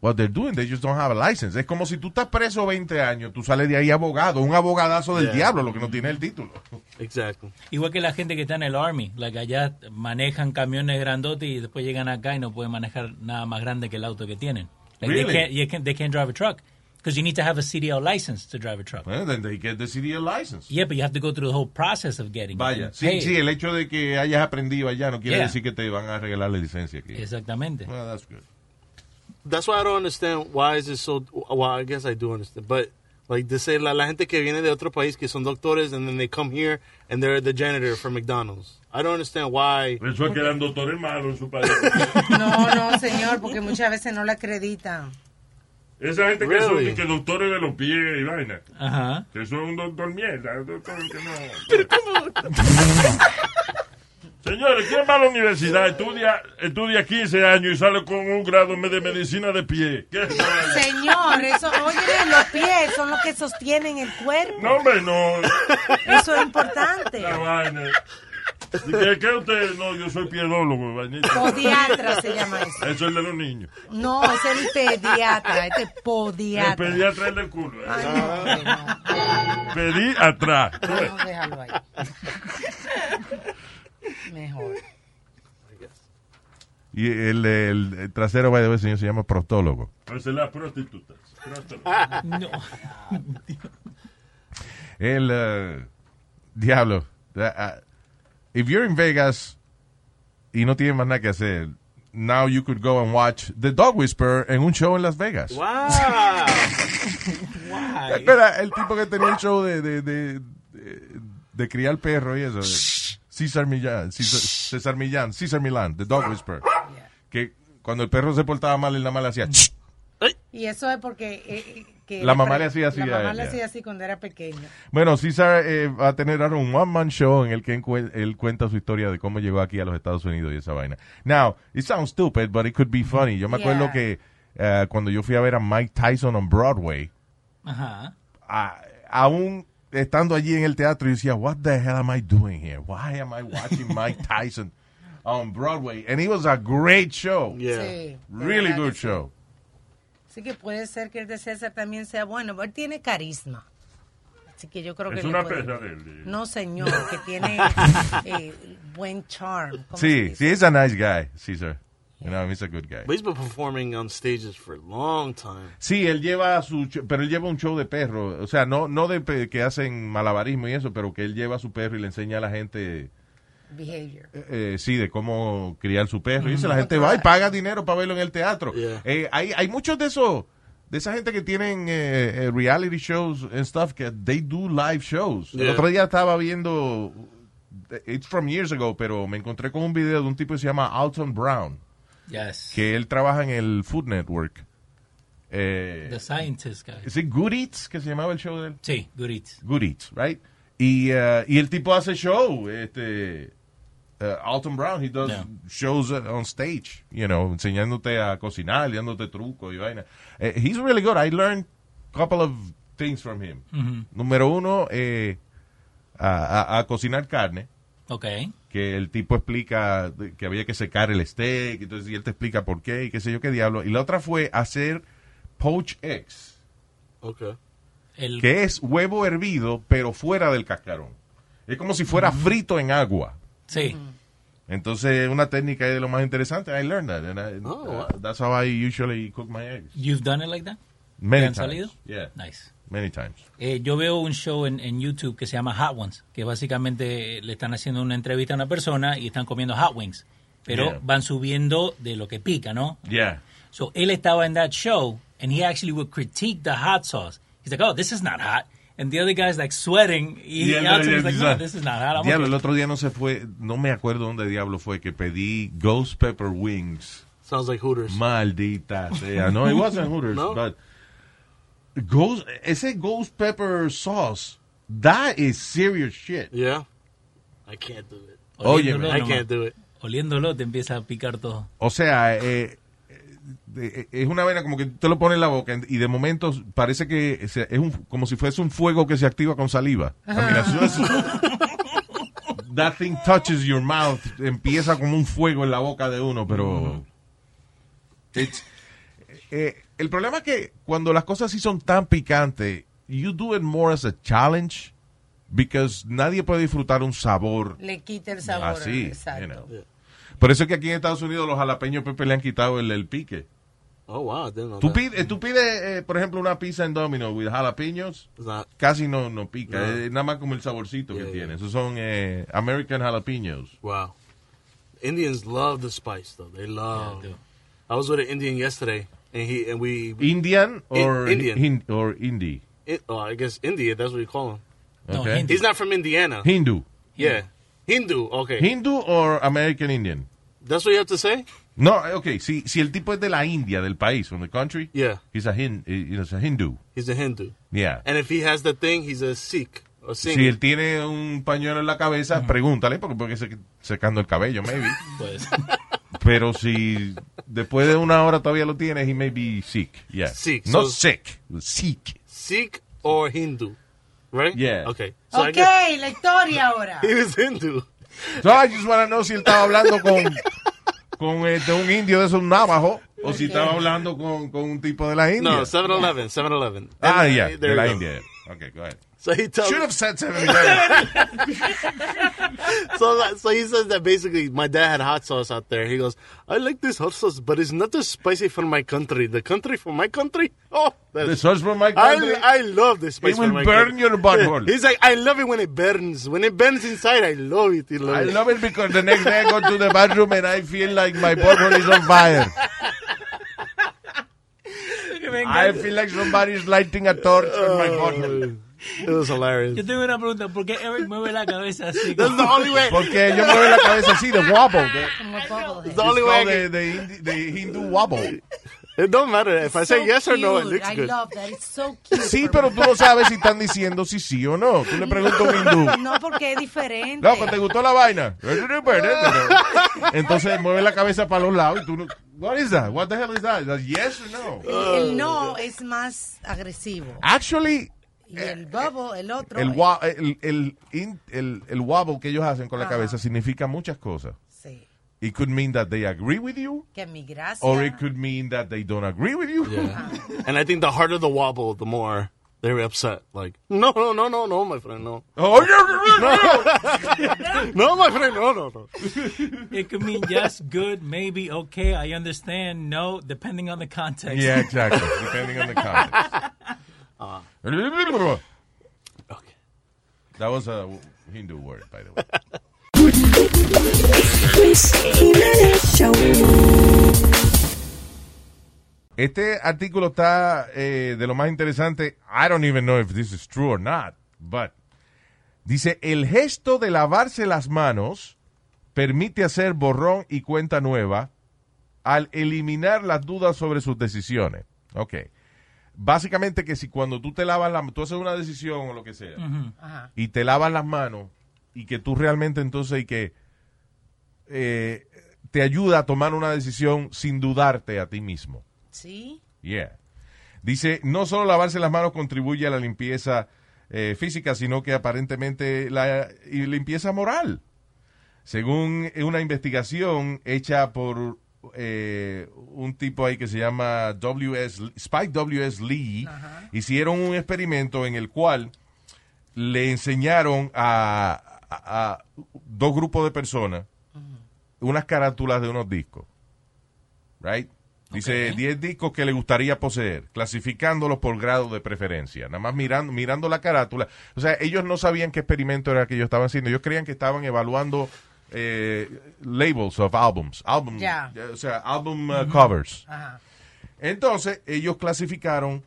C: what they're doing. They just don't have a license. Es como si tú estás preso 20 años, tú sales de ahí abogado, un abogadazo del
H: Yeah.
C: diablo, lo que no tiene el título.
H: Exactly.
G: Igual que la gente que está en el Army, la que allá manejan camiones grandotes y después llegan acá y no pueden manejar nada más grande que el auto que tienen. Like
C: Really?
G: they, can't, can't- they can't drive a truck because you need to have a CDL license to drive a truck.
C: Well, then they get the CDL license.
G: Yeah, but you have to go through the whole process of getting
C: Vaya,
G: it.
C: sí,
G: Hey,
C: sí, el hecho de que hayas aprendido allá no quiere
G: Yeah.
C: decir que te van a regalar la licencia aquí.
G: Exactamente.
C: Well, that's good.
H: That's why I don't understand why is it so. Well, I guess I do understand, but like they say la, la gente que viene de otro país que son doctores and then they come here and they're the janitor for McDonald's. I don't understand why.
A: Eso es que eran doctores malos en su país. [laughs]
F: No, no, señor, porque muchas veces no la acreditan.
A: Esa gente que son
H: Really?
A: que doctores de los pies y vaina.
G: Ajá.
A: Que son un doctor mierda. un doctor que no. [laughs] Señores, ¿quién va a la universidad? Estudia, estudia 15 años y sale con un grado de medicina de pie. ¿Qué? [laughs]
F: Señor, eso, oye, los pies son los que sostienen el cuerpo.
A: No, hombre, no.
F: Eso es importante.
A: La vaina. ¿Y ¿Qué, qué usted? No, yo soy piedólogo, vainita.
F: Podiatra se llama eso.
A: Eso es el de los niños.
F: No, es el pediatra, este es
A: El
F: podiatra.
A: pediatra es el del culo. ¿eh?
F: Ay, no, hombre, no.
A: Pedí atrás.
F: No, déjalo ahí. [laughs] Mejor.
C: Y el, el- el trasero, by the way, señor, se llama prostólogo.
A: Esa es la prostituta.
G: No. [laughs]
C: El eh, diablo. ah, if you're in Vegas y no tienes más nada que hacer, now you could go and watch The Dog Whisperer en un show en Las Vegas.
H: Wow. [laughs]
C: Espera, el tipo que tenía un show de, de, de, de- de criar perro y eso. César Millán, César, César Millán, César Milán, The Dog Whisperer. Que cuando el perro se portaba mal, él nada más le hacía...
F: Y eso es porque... eh, que
C: La mamá le hacía así
F: La mamá le hacía así cuando era pequeño.
C: Bueno, César eh, va a tener ahora un one-man show en el que él cuenta su historia de cómo llegó aquí a los Estados Unidos y esa vaina. Now, it sounds stupid, but it could be funny. Yo me acuerdo que eh, cuando yo fui a ver a Mike Tyson on Broadway,
G: Ajá.
C: a- aún estando allí en el teatro, yo decía, what the hell am I doing here? Why am I watching Mike [laughs] Tyson on Broadway? And it was a great show.
H: Yeah.
F: Sí,
C: Really good
F: sí.
C: show.
F: Así que puede ser que el de César también sea bueno, pero él tiene carisma. Así que yo creo que
A: Es una
F: puede-
A: pesa de él.
F: No, señor, que tiene [laughs] eh, buen charm. ¿Cómo se
C: Sí, sí, he's a nice guy, César. You know, he's a good guy.
H: But he's been performing on stages for a long time.
C: Sí, él lleva su, pero él lleva un show de perro, o sea, no, no de que hacen malabarismo y eso, pero que él lleva a su perro y le enseña a la gente,
F: Behavior.
C: eh, sí, de cómo criar su perro. Y dice, la gente va y paga dinero para verlo en el teatro.
H: Yeah.
C: Eh, hay, hay muchos de esos, de esa gente que tienen eh, eh, reality shows and stuff, que they do live shows. El
H: Yeah.
C: otro día estaba viendo, it's from years ago, pero me encontré con un video de un tipo que se llama Alton Brown,
G: Yes.
C: que él trabaja en el Food Network. Eh,
G: The Scientist guy.
C: ¿Es Good Eats que se llamaba el show de él?
G: Sí, Good Eats.
C: Good Eats, right? Y, uh, y el tipo hace show, este, uh, Alton Brown, he does shows uh, on stage, you know, enseñándote a cocinar, dándote trucos y vaina. Eh, he's really good. I learned a couple of things from him.
G: Ujú.
C: Número uno, eh, a, a- a cocinar carne.
G: Ok.
C: Que el tipo explica que había que secar el steak, entonces y él te explica por qué y qué sé yo qué diablo. Y la otra fue hacer poach eggs,
H: Okay.
G: El,
C: que es huevo hervido, pero fuera del cascarón. Es como si fuera frito en agua.
G: Sí.
C: Entonces, una técnica es de lo más interesante. I learned that. and I-
G: Oh,
C: uh, that's how I usually cook my eggs.
G: You've done it like that?
C: Many
G: ¿Te han
C: times.
G: salido?
C: Yeah.
G: Nice.
C: Many times.
G: Eh, yo veo un show en, en YouTube que se llama Hot Ones, que básicamente le están haciendo una entrevista a una persona y están comiendo hot wings, pero
C: Yeah.
G: van subiendo de lo que pica, ¿no?
C: Yeah.
G: So él estaba en that show and he actually would critique the hot sauce. He's like, oh, this is not hot. And the other guy's like sweating. Y
C: Yeah, no, yeah,
G: he's like, no, this is not hot.
C: Diablo,
G: okay."
C: el otro día no se fue, no me acuerdo dónde diablo fue que pedí Ghost Pepper Wings.
H: Sounds like Hooters.
C: Maldita sea. No, it wasn't Hooters,
H: No?
C: but Ghost, ese Ghost Pepper sauce, that is serious shit.
H: Yeah. I can't do it.
C: Oye,
G: Oliéndolo
H: I can't do it.
G: Oliéndolo te empieza a picar todo.
C: O sea, eh, eh, es una vaina como que te lo pones en la boca y de momento parece que es un, como si fuese un fuego que se activa con saliva. As that thing touches your mouth, empieza como un fuego en la boca de uno, pero... it's- eh, el problema es que cuando las cosas sí son tan picantes, you do it more as a challenge because nadie puede disfrutar un sabor
F: Le quita el sabor.
C: así.
F: exacto.
C: you know. Por eso es que aquí en Estados Unidos los jalapeños Pepe le han quitado el, el pique.
H: Oh, wow. Know
C: Tú pides, tú pides eh, por ejemplo, una pizza en Domino with jalapeños, casi no, no pica,
H: No.
C: es nada más como el saborcito que
H: Yeah,
C: tiene.
H: yeah.
C: Esos son eh, American jalapeños.
H: Wow. Indians love the spice, though. They love. I was with an Indian yesterday, and he and we.
C: Indian
H: In-
C: or
H: Indian.
C: Hin- or Indie?
H: It, oh, I guess India. That's what you call him.
C: No, Okay. Hindu.
H: He's not from Indiana.
C: Hindu.
H: Yeah, Hindu. Okay.
C: Hindu or American Indian?
H: That's what you have to say.
C: No, ok, si, si el tipo es de la India, del país, from the country,
H: Yeah.
C: he's a, hin, he's a Hindu.
H: He's a Hindu.
C: Yeah.
H: And if he has the thing, he's a Sikh. Or Singh.
C: Si él tiene un pañuelo en la cabeza, pregúntale, porque porque se secando el cabello, maybe. [laughs]
G: Pues.
C: Pero si después de una hora todavía lo tienes, he may be sick. Yeah.
H: Sikh,
C: No
H: so-
C: sick, sick.
H: Sikh or Hindu, right?
C: Yeah.
H: Okay. So
F: ok, la historia ahora. [laughs]
H: he was Hindu.
C: So I just want to know si él estaba hablando con, con este, un indio de esos navajo o si estaba hablando con, con un tipo de la India.
H: No, 7-Eleven, 7-Eleven.
C: Ah, yeah,
H: there
C: de la
H: go.
C: India. Okay, go ahead.
H: So he tells
C: Should have said 7-Eleven. [laughs]
H: so, that- so he says that basically my dad had hot sauce out there. He goes, I like this hot sauce, but it's not as spicy for my country. The country for my country? Oh, that's-
C: The sauce from my country?
H: I, I love this spice
C: It
H: for
C: will burn
H: country.
C: your butthole. [laughs]
H: He's like, I love it when it burns. When it burns inside, I love it. I love
C: I
H: it.
C: love it because the next day I go to the bathroom and I feel like my butthole is on fire. [laughs] I feel like somebody is lighting a torch on my butthole.
H: It was hilarious.
G: Yo tengo una pregunta, ¿por qué Eric mueve la cabeza así?
H: That's the only way.
C: Porque yo muevo la cabeza así, de wobble. de-
H: It's the only way I
C: the, the, the Hindu wobble.
H: It don't matter. If I say
F: So
H: yes or no, it looks
F: I
H: good.
F: love that. It's so cute.
C: Sí, pero tú no sabes si están diciendo si sí o no. Tú le preguntas a un hindú.
F: No, porque es diferente.
C: Loco, ¿te gustó la vaina? [laughs] Entonces mueve la cabeza para los lados y tú no... What is that? What the hell is that? Is that yes or no?
F: El, el oh, no es más agresivo.
C: Actually,
F: Y el bubble, el otro.
C: el,
F: es-
C: wa- el, el, in- el, el wobble que ellos hacen con la
F: Ajá.
C: cabeza significa muchas cosas.
F: Sí.
C: It could mean that they agree with you,
F: Que mi gracia.
C: or it could mean that they don't agree with you.
H: Yeah. [laughs] and I think the harder the wobble, the more they're upset. Like, [laughs] no, no, no, no, no, my friend, no.
C: Oh, yeah,
H: no, [laughs] no, my friend, no, no, no. [laughs]
G: It could mean yes, good, maybe, okay, I understand, no, depending on the context.
C: Yeah, exactly. Depending on the context.
H: Uh,
C: okay. That was a Hindu word, by the way.
M: Luis Jiménez Show.
C: Este artículo está eh, de lo más interesante. I don't even know if this is true or not, but dice el gesto de lavarse las manos permite hacer borrón y cuenta nueva al eliminar las dudas sobre sus decisiones. Ok. Básicamente que si cuando tú te lavas las tú haces una decisión o lo que sea.
F: Ajá.
C: y te lavas las manos y que tú realmente entonces y que eh, te ayuda a tomar una decisión sin dudarte a ti mismo.
F: Sí.
C: Yeah. Dice, no solo lavarse las manos contribuye a la limpieza eh, física, sino que aparentemente la y limpieza moral. Según una investigación hecha por eh, un tipo ahí que se llama W.S. Spike W.S. Lee, hicieron un experimento en el cual le enseñaron a, a- a dos grupos de personas unas carátulas de unos discos. Right? Dice 10 discos que le gustaría poseer, clasificándolos por grado de preferencia. Nada más mirando, mirando la carátula. O sea, ellos no sabían qué experimento era que ellos estaban haciendo. Ellos creían que estaban evaluando eh, labels of albums. Album. O sea, album uh, covers.
F: Ajá.
C: Entonces, ellos clasificaron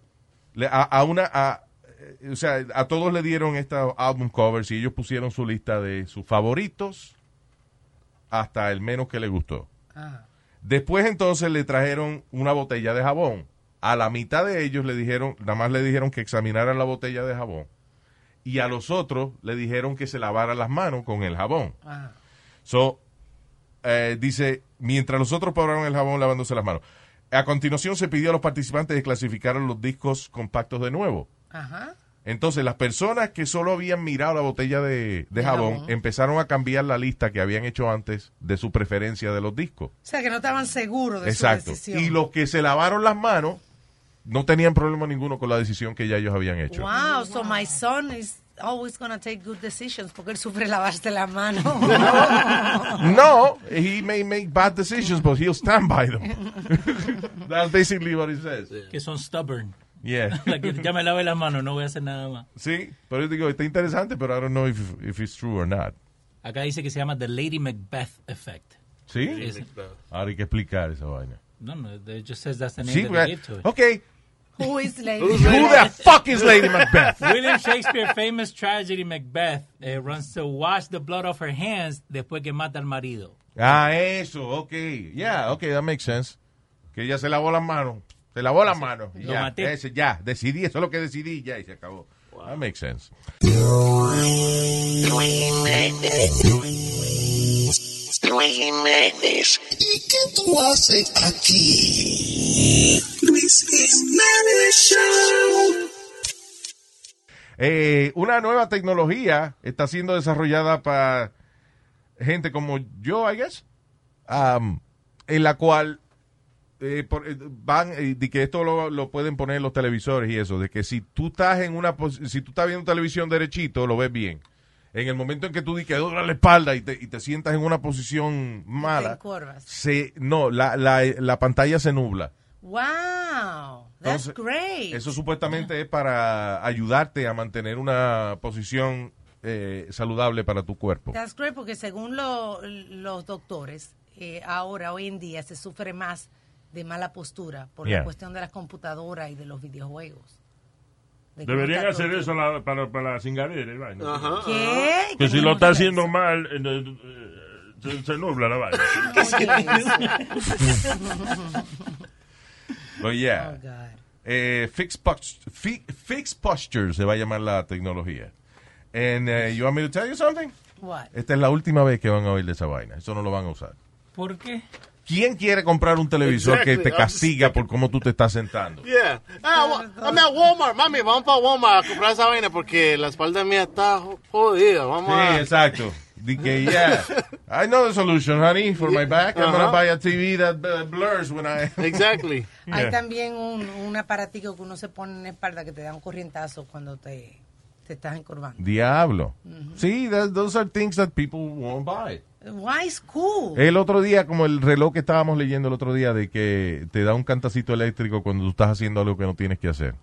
C: a, a una. A, eh, o sea, a todos le dieron estos album covers y ellos pusieron su lista de sus favoritos hasta el menos que les gustó.
F: Ajá.
C: Después entonces le trajeron una botella de jabón. A la mitad de ellos le dijeron, nada más le dijeron que examinaran la botella de jabón. Y a los otros le dijeron que se lavaran las manos con el jabón.
F: Ajá.
C: So, eh, dice, mientras los otros probaron el jabón lavándose las manos. A continuación se pidió a los participantes que clasificaran los discos compactos de nuevo.
F: Ajá.
C: Entonces, las personas que solo habían mirado la botella de, de
F: De
C: jabón,
F: jabón.
C: empezaron a cambiar la lista que habían hecho antes de su preferencia de los discos.
F: O sea, que no estaban seguros de
C: Exacto.
F: su decisión.
C: Y los que se lavaron las manos no tenían problema ninguno con la decisión que ya ellos habían hecho.
F: Wow, so my son is always gonna take good decisions porque él sufre lavarse la mano. [laughs]
C: No, he may make bad decisions, but he'll stand by them. [laughs] That's basically what he says.
G: Que son stubborn.
C: Yeah. [laughs]
G: Ya me lave las manos, no voy a hacer nada más.
C: Sí, pero yo digo, está interesante, pero I don't know if, if it's true or not.
G: Acá dice que se llama The Lady Macbeth Effect.
C: ¿Sí?
G: Es-
C: Ahora hay que explicar esa vaina.
G: no, no, it just says that's the name
C: Sí,
G: that they give to it.
C: okay.
F: Who is [laughs] lady?
C: Who the fuck is Lady Macbeth? [laughs]
G: William Shakespeare famous tragedy Macbeth eh, runs to wash the blood off her hands después que mata al marido.
C: Ah, eso, ok. Yeah, ok, that makes sense. Que ella se lavó las manos. Se lavó las manos.
G: Lo
C: Ya,
G: maté.
C: ese, ya, decidí, eso es lo que decidí, ya, y se acabó. That makes sense.
O: Luis Jiménez. ¿Y qué tú haces aquí? Luis Jiménez Show.
C: Eh, una nueva tecnología está siendo desarrollada para gente como yo, I guess, um, en la cual eh, por- eh, van eh, de que esto lo, lo pueden poner en los televisores y eso, de que si tú estás en una si tú estás viendo televisión derechito, lo ves bien. En el momento en que tú di que doblas la espalda y te, y te sientas en una posición mala, se, no, la, la, la pantalla se nubla.
F: Wow, that's
C: Entonces,
F: great.
C: Eso supuestamente es para ayudarte a mantener una posición eh, saludable para tu cuerpo.
F: That's great porque según lo- los doctores, eh, ahora, hoy en día, se sufre más de mala postura por
C: Yeah.
F: la cuestión de las computadoras y de los videojuegos. De
A: Deberían hacer
F: todo-
A: eso la- para, para la cingadera. vaina.
F: Ajá. ¿Qué?
A: Que si
F: ¿Cómo
A: lo está
F: es
A: haciendo mal, eh, eh, se, se nubla la vaina. [laughs] [laughs]
C: Oh, yeah. Eh, fixed, pos- fi- fixed posture se va a llamar la tecnología. And uh, you want me to tell you something?
F: What?
C: Esta es la última vez que van a oír de esa vaina. Eso no lo van a usar.
G: ¿Por qué?
C: ¿Quién quiere comprar un televisor
H: Exactly.
C: que te castiga por cómo tú te estás sentando? [laughs]
H: Yeah. Ah, I'm at Walmart. Mami, vamos para Walmart a comprar esa vaina porque la espalda mía está jo- jodida. Vamos
C: Sí,
H: a...
C: exacto. Que, yeah, I know the solution, honey, for my back. I'm gonna
H: Ajá.
C: buy a TV that uh, blurs when I... [laughs]
H: Exactly.
F: Hay también un, un aparatico que uno se pone en la espalda que te da un corrientazo cuando te, te estás encorvando.
C: Diablo. Sí, that- those are things that people won't buy.
F: Why is cool?
C: El otro día, como el reloj que estábamos leyendo el otro día, de que te da un cantacito eléctrico cuando tú estás haciendo algo que no tienes que hacer.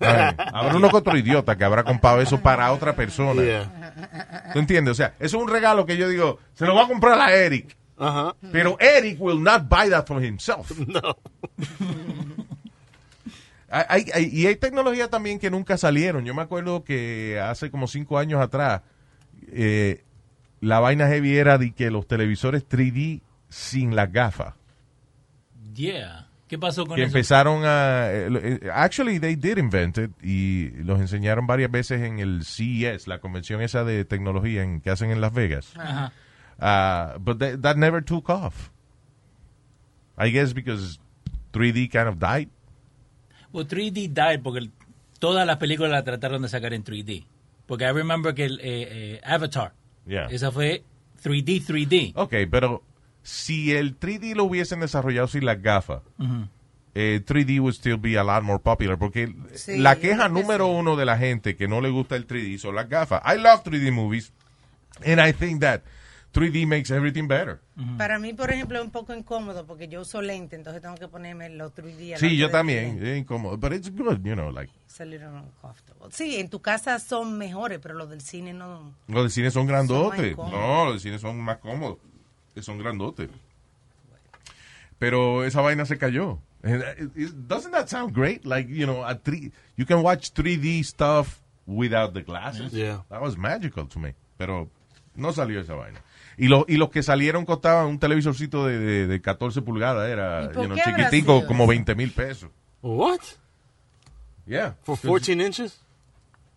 C: Ay, [laughs] habrá uno que otro idiota que habrá comprado eso para otra persona. ¿Tú entiendes? O sea, eso es un regalo que yo digo, se lo voy a comprar a Eric. Pero Eric will not buy that for himself. [laughs]
H: No.
C: Hay- hay- y hay tecnologías también que nunca salieron. Yo me acuerdo que hace como cinco años atrás, eh, la vaina heavy era de que los televisores 3D sin las gafas.
G: Yeah. ¿Qué pasó con
C: que
G: eso?
C: empezaron a... eh, eh, Actually, they did invent it y los enseñaron varias veces en el CES, la convención esa de tecnología en, que hacen en Las Vegas.
G: Ajá.
C: Uh, but that, that never took off. I guess because 3D kind of died.
G: Well, 3D died porque el- todas las películas la trataron de sacar en 3D. Porque I remember que el eh, eh, Avatar,
C: Yeah.
G: esa fue 3D, 3D.
C: Ok, pero si el 3D lo hubiesen desarrollado sin las gafas,
G: Ujú.
C: eh, 3D would still be a lot more popular. Porque
F: Sí,
C: la queja número uno de la gente que no le gusta el 3D son las gafas. I love 3D movies, and I think that 3D makes everything better.
F: Para mí, por ejemplo, es un poco incómodo porque yo uso lente, entonces tengo que ponerme los 3D.
C: Sí, yo también. Es incómodo. But it's good, you know, like.
F: It's a little uncomfortable. Sí, en tu casa son mejores, pero los del cine no.
C: Los de cine son grandotes. no, los de cine son más cómodos. que Son grandotes. Pero esa vaina se cayó. It- Doesn't that sound great? Like, you know, a three, you can watch 3D stuff without the glasses.
H: Yeah.
C: That was magical to me. Pero no salió esa vaina. Y, lo- y los que salieron costaban un televisorcito de, de, de 14 pulgadas. Era
H: ¿Y por
C: you know,
H: qué habrá
C: chiquitico, como
H: eso?
C: 20 mil pesos.
H: What?
C: Yeah.
H: For 14 inches?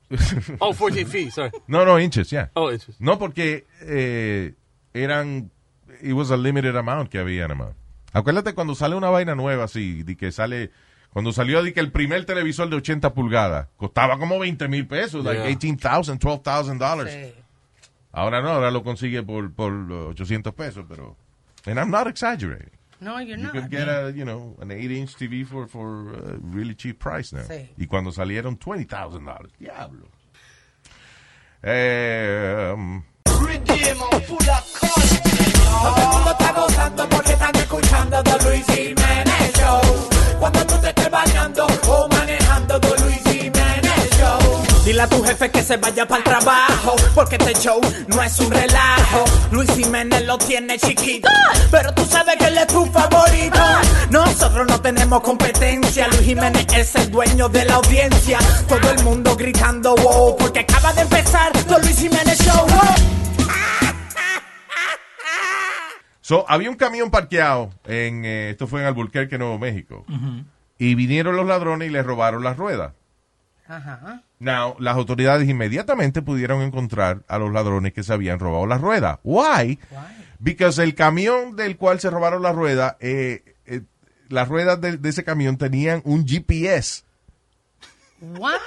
H: [laughs] oh, 14 feet, sorry.
C: No, no, inches, yeah.
H: Oh, inches.
C: No, porque eh, eran. It was a limited amount que había nada más. Acuérdate cuando sale una vaina nueva así, de que sale. Cuando salió de que el primer televisor de 80 pulgadas costaba como 20 mil pesos, like
H: Yeah.
C: 18,000, 12,000 dollars.
F: Sí.
C: Ahora no, ahora lo consigue por, por 800 pesos, pero. And I'm not exaggerating.
F: No, you're
C: You
F: not.
C: could get a, you know, an 8-inch TV for, for a really cheap price now.
F: Sí.
C: Y cuando salieron, $20,000. Diablo. Eh, um,
O: Todo el mundo está gozando porque están escuchando The Luis Jiménez Show. Cuando tú te estés bañando o manejando The Luis Jiménez Show. Dile a tu jefe que se vaya para el trabajo, porque este show no es un relajo. Luis Jiménez lo tiene chiquito, pero tú sabes que él es tu favorito. Nosotros no tenemos competencia, Luis Jiménez es el dueño de la audiencia. Todo el mundo gritando wow, porque acaba de empezar The Luis Jiménez Show. wow.
C: So, había un camión parqueado en, eh, esto fue en Albuquerque, Nuevo México. Y vinieron los ladrones y le robaron las ruedas.
F: Ajá.
C: Now, las autoridades inmediatamente pudieron encontrar a los ladrones que se habían robado las ruedas. Why? Because el camión del cual se robaron las ruedas, eh, eh, las ruedas de, de ese camión tenían un GPS.
F: What?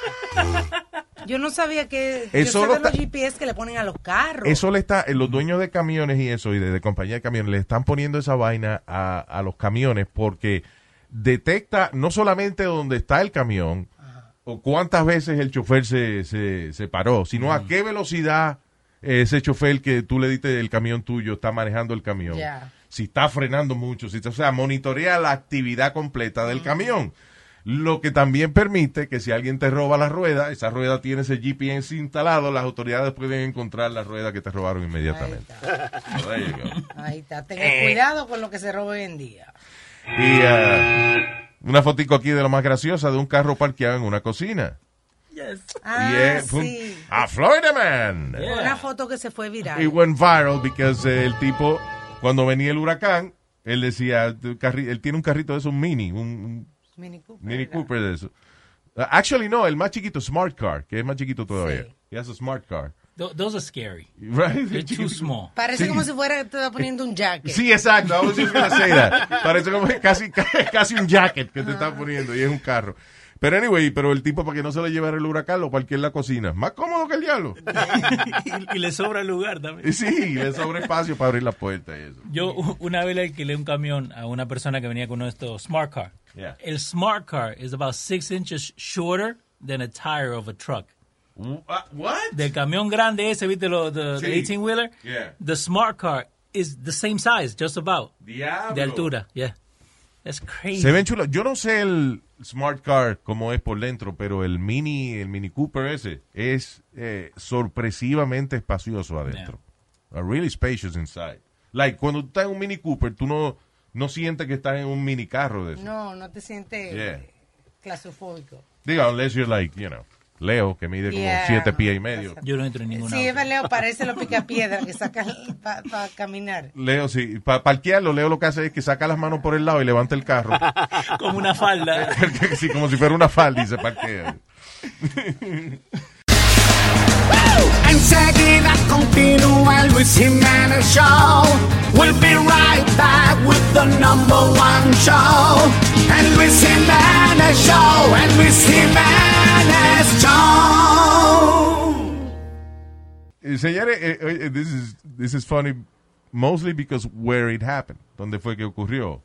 F: Yo no sabía que.
C: Eso
F: yo de los GPS que le ponen a los carros.
C: Eso le está, eh, los dueños de camiones y eso, y de, de compañía de camiones, le están poniendo esa vaina a, a los camiones porque detecta no solamente dónde está el camión o cuántas veces el chofer se, se, se paró, sino a qué velocidad ese chofer que tú le diste el camión tuyo está manejando el camión. Si está frenando mucho, si está- o sea, monitorea la actividad completa del camión. Lo que también permite que si alguien te roba la rueda, esa rueda tiene ese GPS instalado, las autoridades pueden encontrar la rueda que te robaron inmediatamente.
F: Ahí está. Ten
C: Eh.
F: cuidado con lo que se roba hoy en día.
C: Y eh, una fotico aquí de lo más graciosa de un carro parqueado en una cocina.
F: Ah,
C: y es fue un-
F: sí.
C: a Florida Man.
F: Una foto que se fue viral.
C: It went viral because eh, el tipo, cuando venía el huracán, él decía, él tiene un carrito de esos mini, un, un
F: Mini Cooper.
C: Mini Cooper de eso. Uh, actually, no, el más chiquito, Smart Car, que es más chiquito todavía. He has a Smart Car.
G: Th- those are scary.
C: Right?
G: They're too small.
F: Parece
C: Sí.
F: como si fuera te estaba poniendo un jacket.
C: Sí, exacto. I was just gonna say that. Parece como casi, casi un jacket que te está poniendo y es un carro. Pero anyway, pero el tipo para que no se lo llevara el huracán lo en la cocina. Más cómodo que el diablo.
G: y, [laughs] y le sobra el lugar también.
C: Sí, le sobra espacio para abrir la puerta y eso.
G: Yo una vez le alquilé un camión a una persona que venía con estos smart car.
C: Yeah.
G: El smart car is about six inches shorter than a tire of a truck.
C: What?
G: Del camión grande ese, ¿viste? Lo, the,
C: Sí.
G: 18 wheeler.
C: Yeah.
G: The smart car is the same size, just about.
C: Diablo.
G: De altura, yeah. That's crazy.
C: Se ven chulos. Yo no sé el Smart Car cómo es por dentro, pero el Mini, el Mini Cooper ese es eh, sorpresivamente espacioso adentro. Uh, really spacious inside. Like, cuando tú estás en un Mini Cooper, tú no, no sientes que estás en un mini carro de eso.
F: No, no te sientes
C: Yeah.
F: claustrofóbico.
C: Diga, unless you're like, you know, Leo, que mide como
F: Yeah.
C: siete pies y medio.
G: Yo no entro en ninguna.
F: Sí, es Leo, parece los picapiedras que sacan [laughs] para caminar.
C: Leo, sí, para parquearlo, Leo lo que hace es que saca las manos por el lado y levanta el carro. [laughs]
G: Como una falda. [laughs]
C: sí, como si fuera una falda y se parquea.
O: Enseguida continúa Luis Luis Jimenez Show. We'll be right back with the number one show. And Luis Jimenez Show. And Luis.
C: Eh, Señores, eh, eh, this is this is funny mostly because where it happened, donde fue que ocurrió.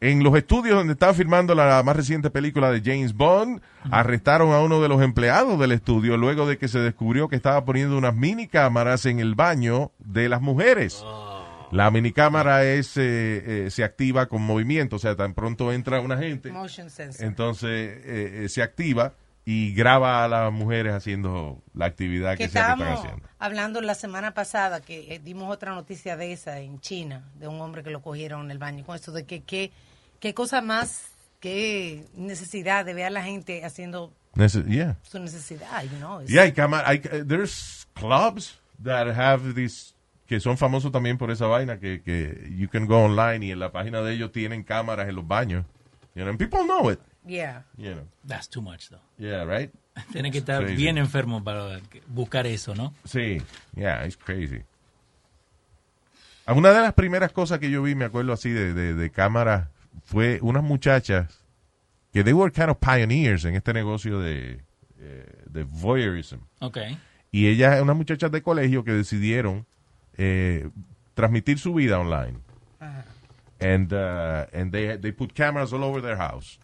C: En los estudios donde estaba filmando la más reciente película de James Bond, arrestaron a uno de los empleados del estudio luego de que se descubrió que estaba poniendo unas mini cámaras en el baño de las mujeres. La minicámara es eh, eh, se activa con movimiento, o sea, tan pronto entra una gente, entonces eh, eh, se activa y graba a las mujeres haciendo la actividad que,
F: que
C: sea que están haciendo.
F: hablando la semana pasada que eh, dimos otra noticia de esa en China, de un hombre que lo cogieron en el baño, con esto de que que- qué cosa más, qué necesidad de ver a la gente haciendo
C: Nece- yeah.
F: su necesidad, you know. it's-
C: Y hay cámaras, hay, eh, there's clubs that have this, que son famosos también por esa vaina, que, que you can go online y en la página de ellos tienen cámaras en los baños. You know, and people know it.
F: Yeah.
C: You know.
G: That's too much, though.
C: Yeah, right? [laughs]
G: Tiene que estar
C: Crazy.
G: bien enfermo para buscar eso, ¿no?
C: Sí, yeah, it's crazy. Una de las primeras cosas que yo vi, me acuerdo así de, de, de cámaras, fue unas muchachas que they were kind of pioneers en este negocio de, eh, de voyeurism.
G: Ok.
C: Y ellas, unas muchachas de colegio que decidieron eh, transmitir su vida online. And, uh, and they, they put cameras all over their house.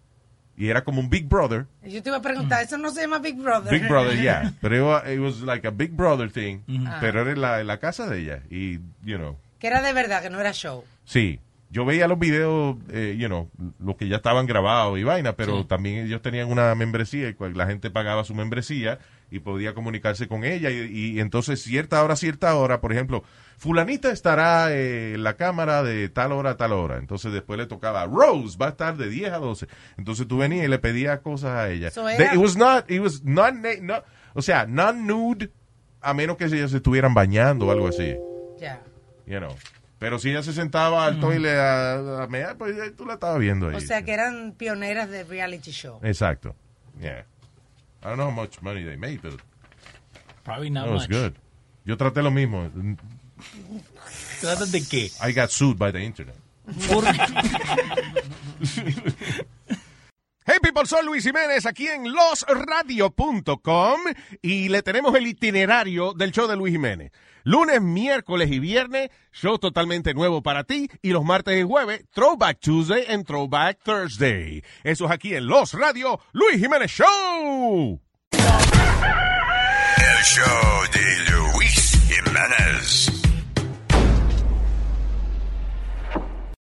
C: Y era como un Big Brother.
F: Yo te iba a preguntar, eso no se llama Big Brother.
C: Big Brother, [laughs] yeah. Pero it wa- it was like a Big Brother thing.
F: Ujú.
C: Pero era en la, en la casa de ella. Y, you know,
F: Que era de verdad, que no era show.
C: sí. Yo veía los videos, eh, you know, los que ya estaban grabados y vaina, pero
F: Sí.
C: también ellos tenían una membresía y la gente pagaba su membresía y podía comunicarse con ella. Y, y entonces, cierta hora, cierta hora, por ejemplo, Fulanita estará eh, en la cámara de tal hora a tal hora. Entonces, después le tocaba Rose, va a estar de 10 a 12. Entonces, tú venías y le pedías cosas a ella.
F: So
C: They- it was not, it was not, na- no, o sea, non nude, a menos que ellas se estuvieran bañando o algo así.
F: Ya.
C: You know. Pero si ella se sentaba al toile a, a mear, pues eh, tú la estabas viendo ahí.
F: O sea, que eran pioneras de reality show.
C: Exacto. Yeah. I don't know how much money they made, but
G: Probably not
C: that was
G: much.
C: good. Yo traté lo mismo.
G: ¿Trata de qué?
C: I got sued by the internet. Hey people, soy Luis Jiménez aquí en losradio.com y le tenemos el itinerario del show de Luis Jiménez. Lunes, miércoles y viernes, show totalmente nuevo para ti y los martes y jueves, Throwback Tuesday and Throwback Thursday. Eso es aquí en Los Radio, Luis Jiménez Show.
E: El show de Luis Jimenez.